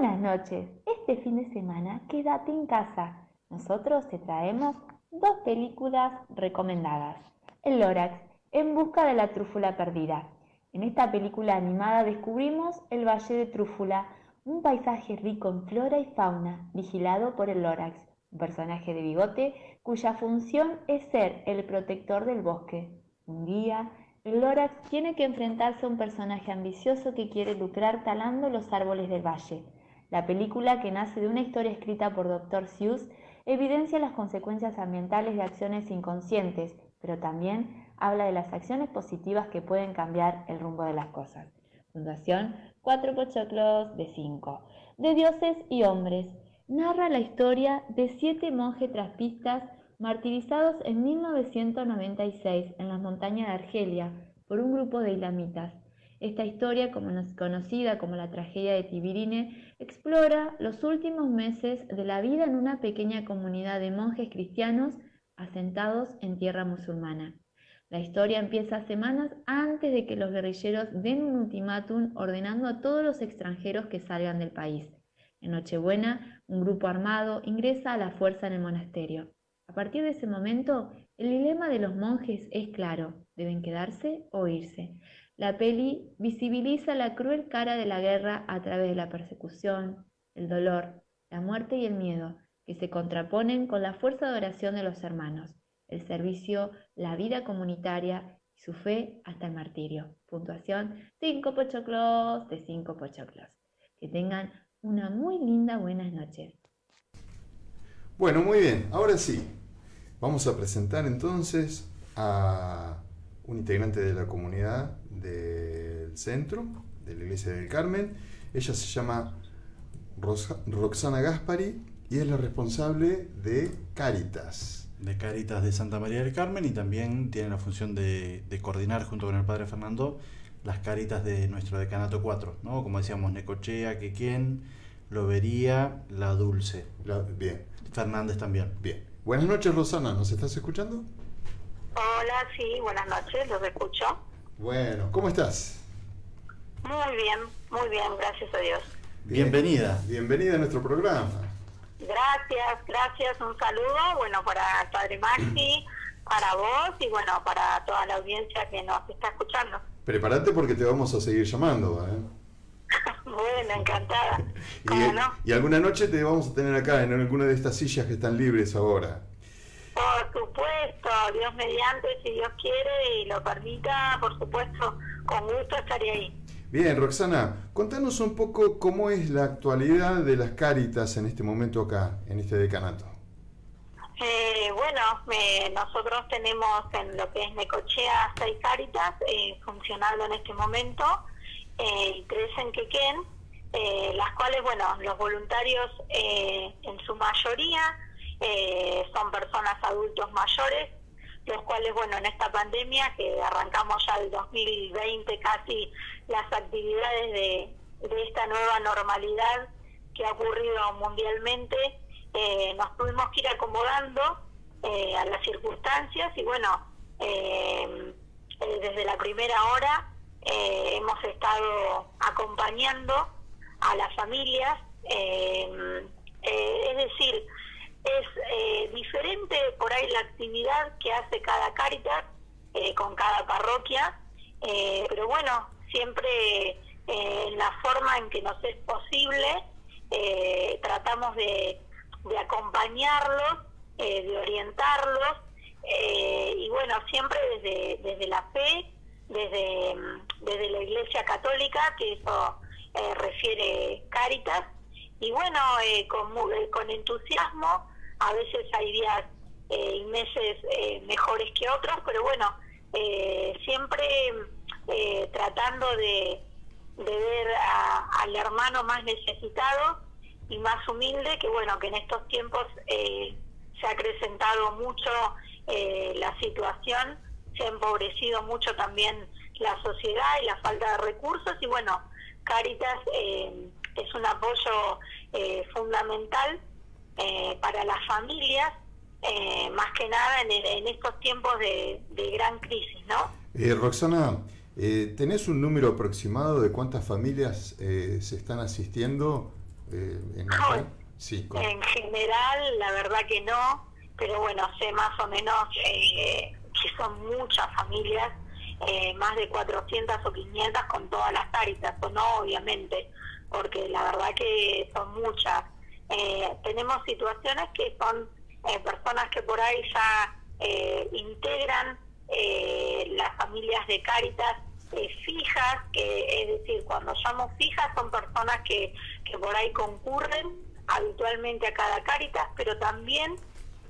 Buenas noches. Este fin de semana quédate en casa. Nosotros te traemos dos películas recomendadas. El Lorax, En busca de la trúfula perdida. En esta película animada descubrimos el Valle de Trúfula, un paisaje rico en flora y fauna, vigilado por el Lorax, un personaje de bigote cuya función es ser el protector del bosque. Un día, el Lorax tiene que enfrentarse a un personaje ambicioso que quiere lucrar talando los árboles del valle. La película, que nace de una historia escrita por Dr. Seuss, evidencia las consecuencias ambientales de acciones inconscientes, pero también habla de las acciones positivas que pueden cambiar el rumbo de las cosas. Fundación Cuatro Pochoclos de Cinco. De dioses y hombres. Narra la historia de siete monjes traspistas martirizados en 1996 en las montañas de Argelia por un grupo de ilamitas. Esta historia, conocida como la tragedia de Tibirine, explora los últimos meses de la vida en una pequeña comunidad de monjes cristianos asentados en tierra musulmana. La historia empieza semanas antes de que los guerrilleros den un ultimátum ordenando a todos los extranjeros que salgan del país. En Nochebuena, un grupo armado ingresa a la fuerza en el monasterio. A partir de ese momento, el dilema de los monjes es claro, deben quedarse o irse. La peli visibiliza la cruel cara de la guerra a través de la persecución, el dolor, la muerte y el miedo, que se contraponen con la fuerza de oración de los hermanos, el servicio, la vida comunitaria y su fe hasta el martirio. Puntuación 5 pochoclos de 5 pochoclos. Que tengan una muy linda buenas noches. Bueno, muy bien. Ahora sí. Vamos a presentar entonces a un integrante de la comunidad del centro, de la iglesia del Carmen. Ella se llama Rosa- Roxana Gaspari y es la responsable de Cáritas. de Caritas de Santa María del Carmen y también tiene la función de, de coordinar junto con el padre Fernando las Caritas de nuestro decanato 4, ¿no? Como decíamos, Necochea, Quequén, Lobería, La Dulce. La- bien, Fernández también. bien. Buenas noches, Rosana. ¿Nos estás escuchando? Hola, sí, buenas noches, los escucho. Bueno, ¿cómo estás? Muy bien, muy bien, gracias a Dios. Bien. Bienvenida. Bienvenida a nuestro programa. Gracias, gracias, un saludo, bueno, para el padre Maxi, para vos y bueno, para toda la audiencia que nos está escuchando. Prepárate porque te vamos a seguir llamando. ¿eh? bueno, encantada. Y, ¿Cómo no? y alguna noche te vamos a tener acá en alguna de estas sillas que están libres ahora. Por supuesto, Dios mediante, si Dios quiere y lo permita, por supuesto, con gusto estaré ahí. Bien, Roxana, contanos un poco cómo es la actualidad de las Cáritas en este momento acá, en este decanato. Eh, bueno, me- nosotros tenemos en lo que es Necochea seis cáritas eh, funcionando en este momento eh, y tres en Quequén, eh, las cuales, bueno, los voluntarios eh, en su mayoría eh, son personas adultos mayores, los cuales, bueno, en esta pandemia que arrancamos ya el 2020 casi las actividades de, de esta nueva normalidad que ha ocurrido mundialmente, eh, nos tuvimos que ir acomodando eh, a las circunstancias y bueno, eh, eh, desde la primera hora eh, hemos estado acompañando a las familias, eh, es decir, es eh, diferente por ahí la actividad que hace cada Caritas eh, con cada parroquia, eh, pero bueno, siempre eh, en la forma en que nos es posible, eh, tratamos de, de acompañarlos, de orientarlos, y bueno, siempre desde, desde la fe, desde, desde la Iglesia Católica, que eso refiere Cáritas, y bueno, con, con entusiasmo, a veces hay días eh, y meses eh, mejores que otros, pero bueno, eh, siempre eh, tratando de, de ver a- al hermano más necesitado y más humilde, que bueno, que en estos tiempos eh, se ha acrecentado mucho la situación, se ha empobrecido mucho también la sociedad y la falta de recursos y bueno, Caritas eh, es un apoyo eh, fundamental eh, para las familias, eh, más que nada en, en estos tiempos de, de gran crisis, ¿no? Eh, Roxana, eh, ¿tenés un número aproximado de cuántas familias eh, se están asistiendo eh, en red? Sí, con- En general, la verdad que no, pero bueno, sé más o menos eh, que son muchas familias, eh, más de 400 o 500 con todas las caritas, o no, obviamente, porque la verdad que son muchas. Eh, tenemos situaciones que son eh, personas que por ahí ya eh, integran eh, las familias de Cáritas fijas, que es decir, cuando llamo fijas son personas que, que por ahí concurren habitualmente a cada Cáritas, pero también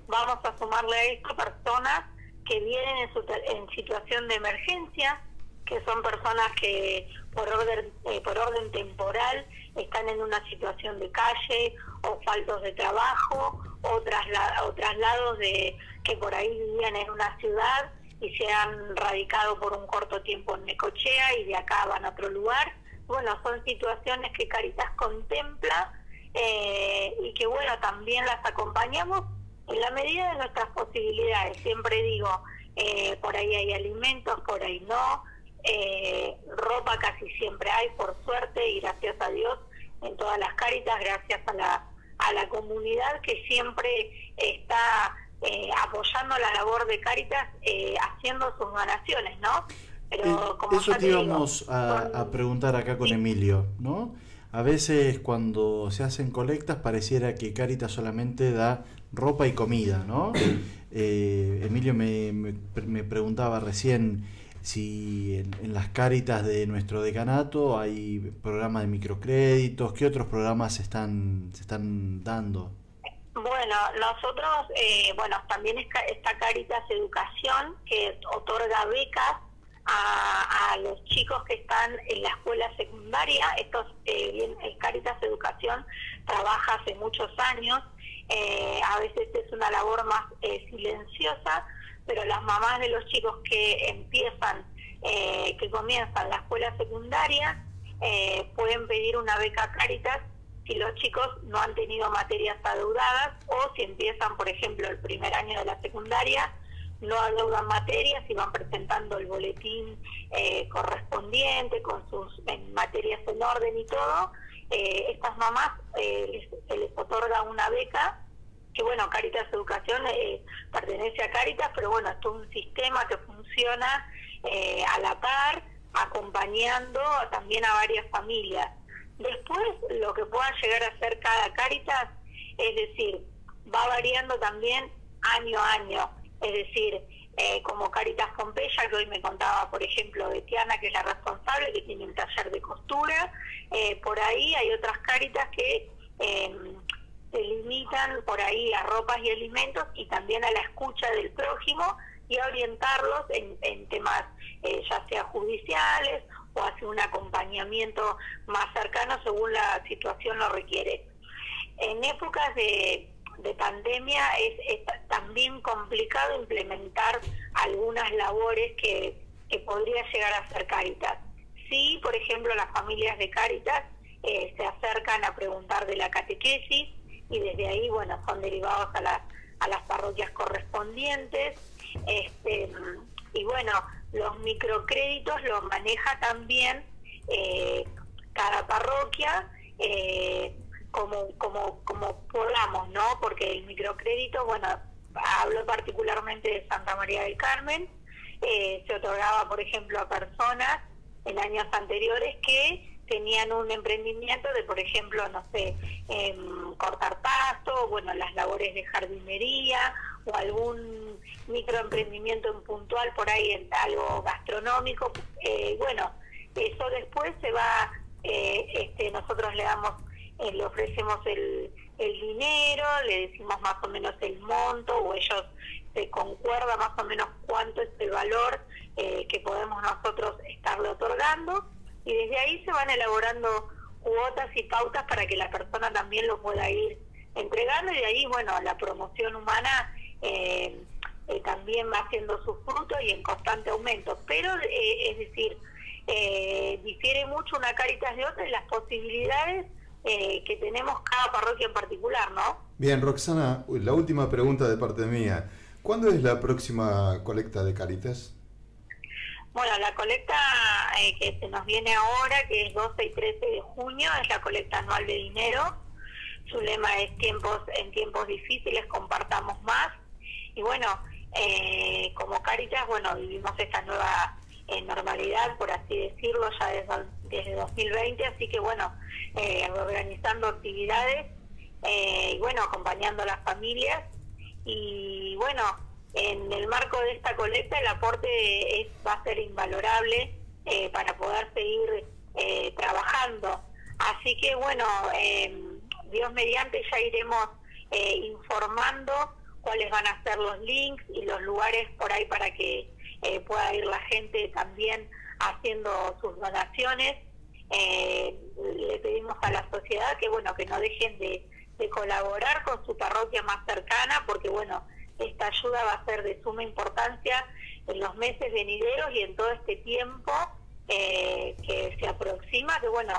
vamos a sumarle a esto personas que vienen en, su- en situación de emergencia, que son personas que por orden, por orden temporal están en una situación de calle o faltos de trabajo o, trasla- o traslados de que por ahí vivían en una ciudad y se han radicado por un corto tiempo en Necochea y de acá van a otro lugar. Bueno, son situaciones que Caritas contempla eh, y que bueno, también las acompañamos en la medida de nuestras posibilidades. Siempre digo, eh, por ahí hay alimentos, por ahí no. Eh, ropa casi siempre hay, por suerte, y gracias a Dios, en todas las caritas, gracias a la, a la comunidad que siempre está eh, apoyando la labor de Caritas, eh, haciendo sus donaciones, ¿no? Pero Eh, como Eso te digo, íbamos a, a preguntar acá con Emilio, ¿no? A veces cuando se hacen colectas pareciera que Caritas solamente da ropa y comida, ¿no? Eh, Emilio me, me- me preguntaba recién si en, en las Caritas de nuestro decanato hay programas de microcréditos, ¿qué otros programas se están, se están dando? Bueno, nosotros, eh, bueno, también está Caritas Educación, que otorga becas a, los chicos que están en la escuela secundaria. Estos, eh, bien, Caritas Educación trabaja hace muchos años. eh, a veces es una labor más eh, silenciosa, pero las mamás de los chicos que empiezan, eh, que comienzan la escuela secundaria, eh, pueden pedir una beca Caritas si los chicos no han tenido materias adeudadas o si empiezan, por ejemplo, el primer año de la secundaria, no adeudan materias y van presentando el boletín eh, correspondiente con sus en materias en orden y todo, eh, estas mamás eh, les- se les otorga una beca que bueno, Caritas Educación eh, pertenece a Caritas, pero bueno, es todo un sistema que funciona eh, a la par, acompañando también a varias familias. Después, lo que pueda llegar a ser cada Caritas, es decir, va variando también año a año. Es decir, eh, como Caritas Pompeya, que hoy me contaba, por ejemplo, de Tiana, que es la responsable, que tiene un taller de costura. por ahí hay otras Caritas que se limitan por ahí a ropas y alimentos y también a la escucha del prójimo y a orientarlos en, temas eh, ya sea judiciales o hacia un acompañamiento más cercano según la situación lo requiere. En épocas de, de pandemia es, es también complicado implementar algunas labores que, que podría llegar a ser Caritas. Sí, por ejemplo, las familias de Caritas eh, se acercan a preguntar de la catequesis, y desde ahí, bueno, son derivados a, la- a las parroquias correspondientes. Este, y bueno, los microcréditos los maneja también eh, cada parroquia eh, como, como, como podamos, ¿no? Porque el microcrédito, bueno, hablo particularmente de Santa María del Carmen, eh, se otorgaba, por ejemplo, a personas en años anteriores que tenían un emprendimiento de, por ejemplo, no sé, em, cortar pasto, bueno, las labores de jardinería o algún microemprendimiento en puntual por ahí en algo gastronómico. Eh, bueno, eso después se va, eh, este, nosotros le damos, eh, le ofrecemos el, el dinero, le decimos más o menos el monto o ellos se concuerda más o menos cuánto es el valor eh, que podemos nosotros estarle otorgando y desde ahí se van elaborando cuotas y pautas para que la persona también lo pueda ir entregando y de ahí, bueno, la promoción humana eh, eh, también va haciendo sus frutos y en constante aumento. Pero, eh, es decir, difiere mucho una Caritas de otra en las posibilidades que tenemos cada parroquia en particular, ¿no? Bien, Roxana, la última pregunta de parte mía. ¿Cuándo es la próxima colecta de Caritas? Bueno, la colecta eh, que se nos viene ahora, que es 12 y 13 de junio, es la colecta anual de dinero. Su lema es tiempos en tiempos difíciles compartamos más. Y bueno, eh, como Caritas, bueno, vivimos esta nueva eh, normalidad, por así decirlo, ya desde, desde 2020, así que bueno, organizando actividades y bueno, acompañando a las familias. Y bueno, en el marco de esta colecta el aporte va a ser invalorable eh, para poder seguir eh, trabajando. Así que bueno, eh, Dios mediante ya iremos eh, informando cuáles van a ser los links y los lugares por ahí para que pueda ir la gente también haciendo sus donaciones. Le pedimos a la sociedad que bueno que no dejen de, de colaborar con su parroquia más cercana porque bueno esta ayuda va a ser de suma importancia en los meses venideros y en todo este tiempo eh, que se aproxima que bueno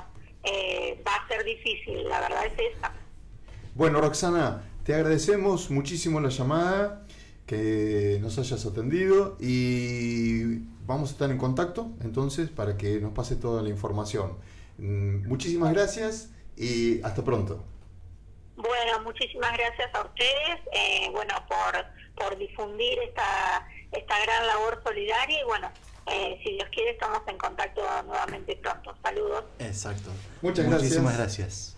eh, va a ser difícil la verdad es esa Bueno, Roxana, te agradecemos muchísimo la llamada, que nos hayas atendido y vamos a estar en contacto entonces para que nos pase toda la información. Mm, Muchísimas gracias y hasta pronto. Bueno, muchísimas gracias a ustedes, eh, bueno, por, por difundir esta, esta gran labor solidaria y bueno, eh, si Dios quiere estamos en contacto nuevamente pronto. Saludos. Exacto. Muchas Muchísimas gracias. gracias.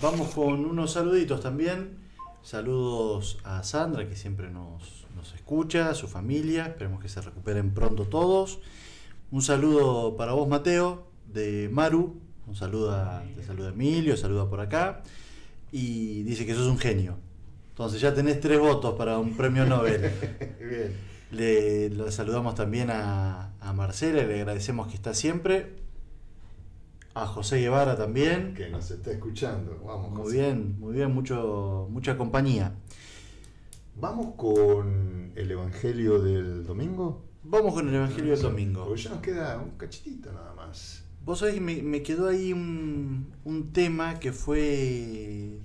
Vamos con unos saluditos también. Saludos a Sandra, que siempre nos, nos escucha, a su familia. Esperemos que se recuperen pronto todos. Un saludo para vos, Mateo, de Maru. Un saludo a, te saluda Emilio, saluda por acá. Y dice que sos un genio. Entonces ya tenés tres votos para un premio Nobel. Bien. Le, lo saludamos también a, a Marcela, le agradecemos que está siempre. A José Guevara también. Que nos está escuchando. Vamos, Muy José. bien, muy bien, mucho, mucha compañía. Vamos con el Evangelio del domingo. Vamos con el Evangelio del domingo. Porque ya nos queda un cachitito nada más. Vos sabés que me, me quedó ahí un, un tema que fue,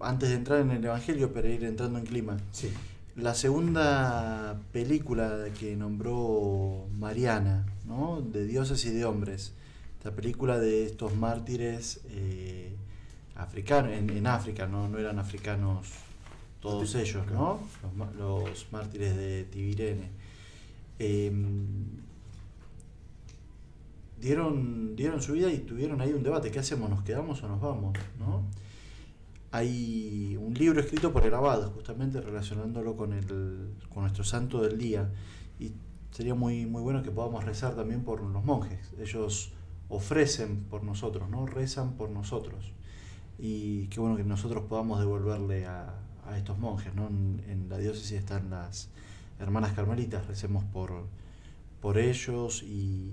antes de entrar en el Evangelio, para ir entrando en clima. Sí. La segunda película que nombró Mariana, ¿no? De dioses y de hombres. Esta película de estos mártires eh, africanos, en, en África, ¿no? No eran africanos todos ellos, ¿no? Los, mártires de Tibirene. Em, dieron, dieron su vida y tuvieron ahí un debate. ¿Qué hacemos? ¿Nos quedamos o nos vamos? ¿no? Hay un libro escrito por el abad, justamente relacionándolo con, el, con nuestro santo del día. Y sería muy, muy bueno que podamos rezar también por los monjes. Ellos ofrecen por nosotros, ¿no? Rezan por nosotros. Y qué bueno que nosotros podamos devolverle a, a estos monjes, ¿no? En, la diócesis están las hermanas carmelitas, recemos por, por ellos y,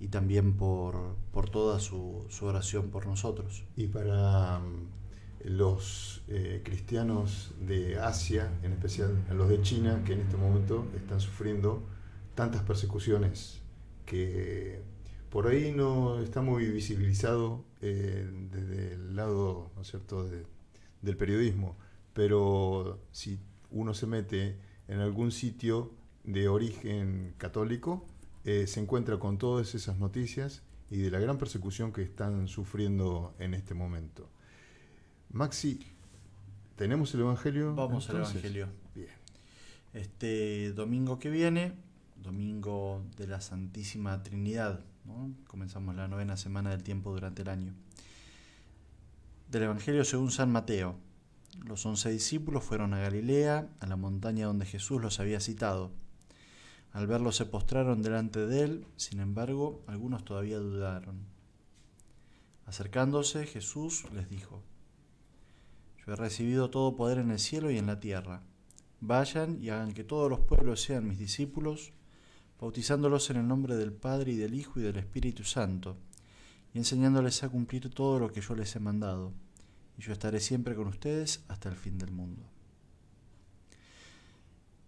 y también por, por toda su, oración por nosotros. Y para mm, los eh, cristianos de Asia, en especial los de China, que en este momento están sufriendo tantas persecuciones que por ahí no está muy visibilizado eh, desde el lado, ¿no es cierto?, de, del periodismo, pero si uno se mete en algún sitio de origen católico, eh, se encuentra con todas esas noticias y de la gran persecución que están sufriendo en este momento. Maxi, ¿tenemos el Evangelio? Vamos al? Evangelio. Bien. Este domingo que viene, domingo de la Santísima Trinidad, ¿no? comenzamos la novena semana del tiempo durante el año. Del Evangelio según San Mateo. Los once discípulos fueron a Galilea, a la montaña donde Jesús los había citado. Al verlo se postraron delante de él, sin embargo, algunos todavía dudaron. Acercándose, Jesús les dijo, Yo he recibido todo poder en el cielo y en la tierra. Vayan y hagan que todos los pueblos sean mis discípulos, bautizándolos en el nombre del Padre y del Hijo y del Espíritu Santo, y enseñándoles a cumplir todo lo que yo les he mandado. Y yo estaré siempre con ustedes hasta el fin del mundo.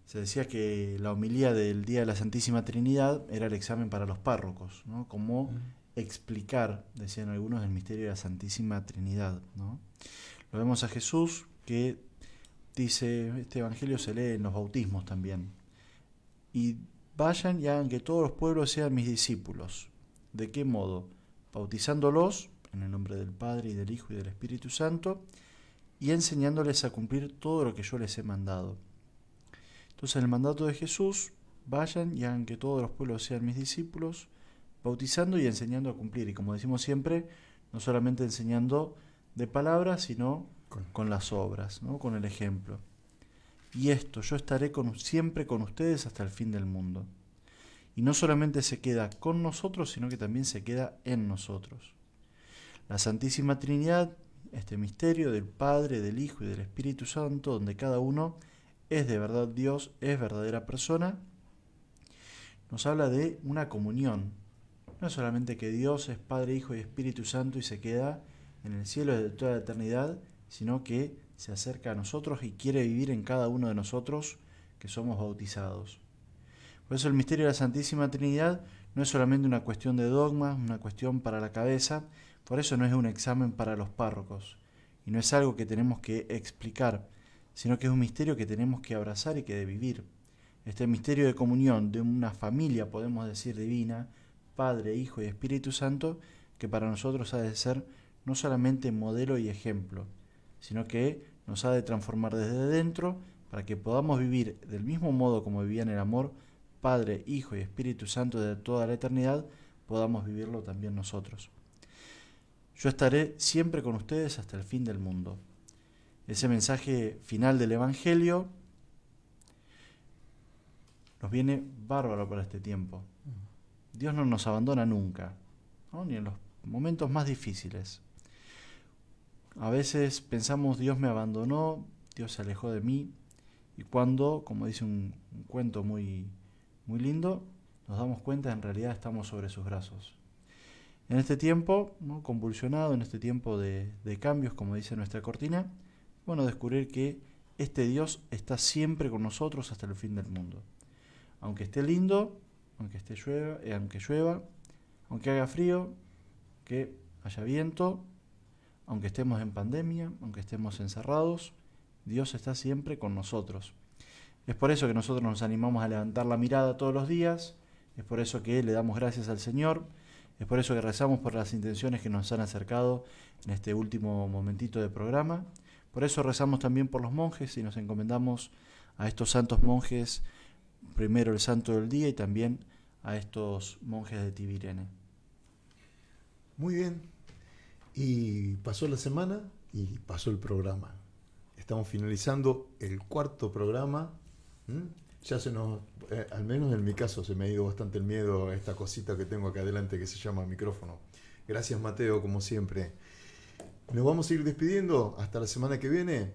Se decía que la homilía del Día de la Santísima Trinidad era el examen para los párrocos, ¿no? Cómo explicar, decían algunos, el misterio de la Santísima Trinidad, ¿no? Lo vemos a Jesús que dice, este evangelio se lee en los bautismos también. Y vayan y hagan que todos los pueblos sean mis discípulos. ¿De qué modo? Bautizándolos en el nombre del Padre y del Hijo y del Espíritu Santo y enseñándoles a cumplir todo lo que yo les he mandado. Entonces el mandato de Jesús, vayan y hagan que todos los pueblos sean mis discípulos, bautizando y enseñando a cumplir. Y como decimos siempre, no solamente enseñando de palabras, sino Con- con las obras, ¿no? con el ejemplo. Y esto, yo estaré con, siempre con ustedes hasta el fin del mundo. Y no solamente se queda con nosotros, sino que también se queda en nosotros. La Santísima Trinidad, este misterio del Padre, del Hijo y del Espíritu Santo, donde cada uno es de verdad Dios, es verdadera persona, nos habla de una comunión. No es solamente que Dios es Padre, Hijo y Espíritu Santo y se queda en el cielo de toda la eternidad, sino que se acerca a nosotros y quiere vivir en cada uno de nosotros que somos bautizados. Por eso el misterio de la Santísima Trinidad no es solamente una cuestión de dogmas, una cuestión para la cabeza, por eso no es un examen para los párrocos, y no es algo que tenemos que explicar, sino que es un misterio que tenemos que abrazar y que de vivir. Este misterio de comunión de una familia, podemos decir, divina, Padre, Hijo y Espíritu Santo, que para nosotros ha de ser no solamente modelo y ejemplo, sino que nos ha de transformar desde dentro para que podamos vivir del mismo modo como vivían el amor Padre, Hijo y Espíritu Santo de toda la eternidad, podamos vivirlo también nosotros. Yo estaré siempre con ustedes hasta el fin del mundo. Ese mensaje final del Evangelio nos viene bárbaro para este tiempo. Dios no nos abandona nunca, ni en los momentos más difíciles. A veces pensamos Dios me abandonó, Dios se alejó de mí, y cuando, como dice un, cuento muy, muy lindo, nos damos cuenta en realidad estamos sobre sus brazos. En este tiempo, convulsionado, en este tiempo de cambios, como dice nuestra cortina, bueno, descubrir que este Dios está siempre con nosotros hasta el fin del mundo. Aunque esté lindo, aunque esté llueva, eh, aunque llueva, aunque haga frío, que haya viento, aunque estemos en pandemia, aunque estemos encerrados, Dios está siempre con nosotros. Es por eso que nosotros nos animamos a levantar la mirada todos los días, es por eso que le damos gracias al Señor, es por eso que rezamos por las intenciones que nos han acercado en este último momentito de programa. Por eso rezamos también por los monjes y nos encomendamos a estos santos monjes, primero el santo del día y también a estos monjes de Tibirene. Muy bien. Y pasó la semana y pasó el programa. Estamos finalizando el cuarto programa. Ya se nos, eh, al menos en mi caso, se me ha ido bastante el miedo a esta cosita que tengo acá adelante que se llama micrófono. Gracias Mateo, como siempre. Nos vamos a ir despidiendo hasta la semana que viene.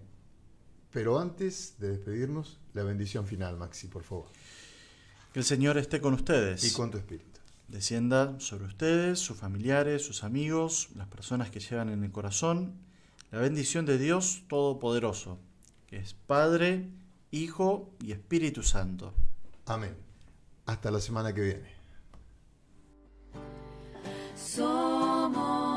Pero antes de despedirnos, la bendición final, Maxi, por favor. Que el Señor esté con ustedes. Y con tu espíritu. Descienda sobre ustedes, sus familiares, sus amigos, las personas que llevan en el corazón, la bendición de Dios Todopoderoso, que es Padre, Hijo y Espíritu Santo. Amén. Hasta la semana que viene. Somos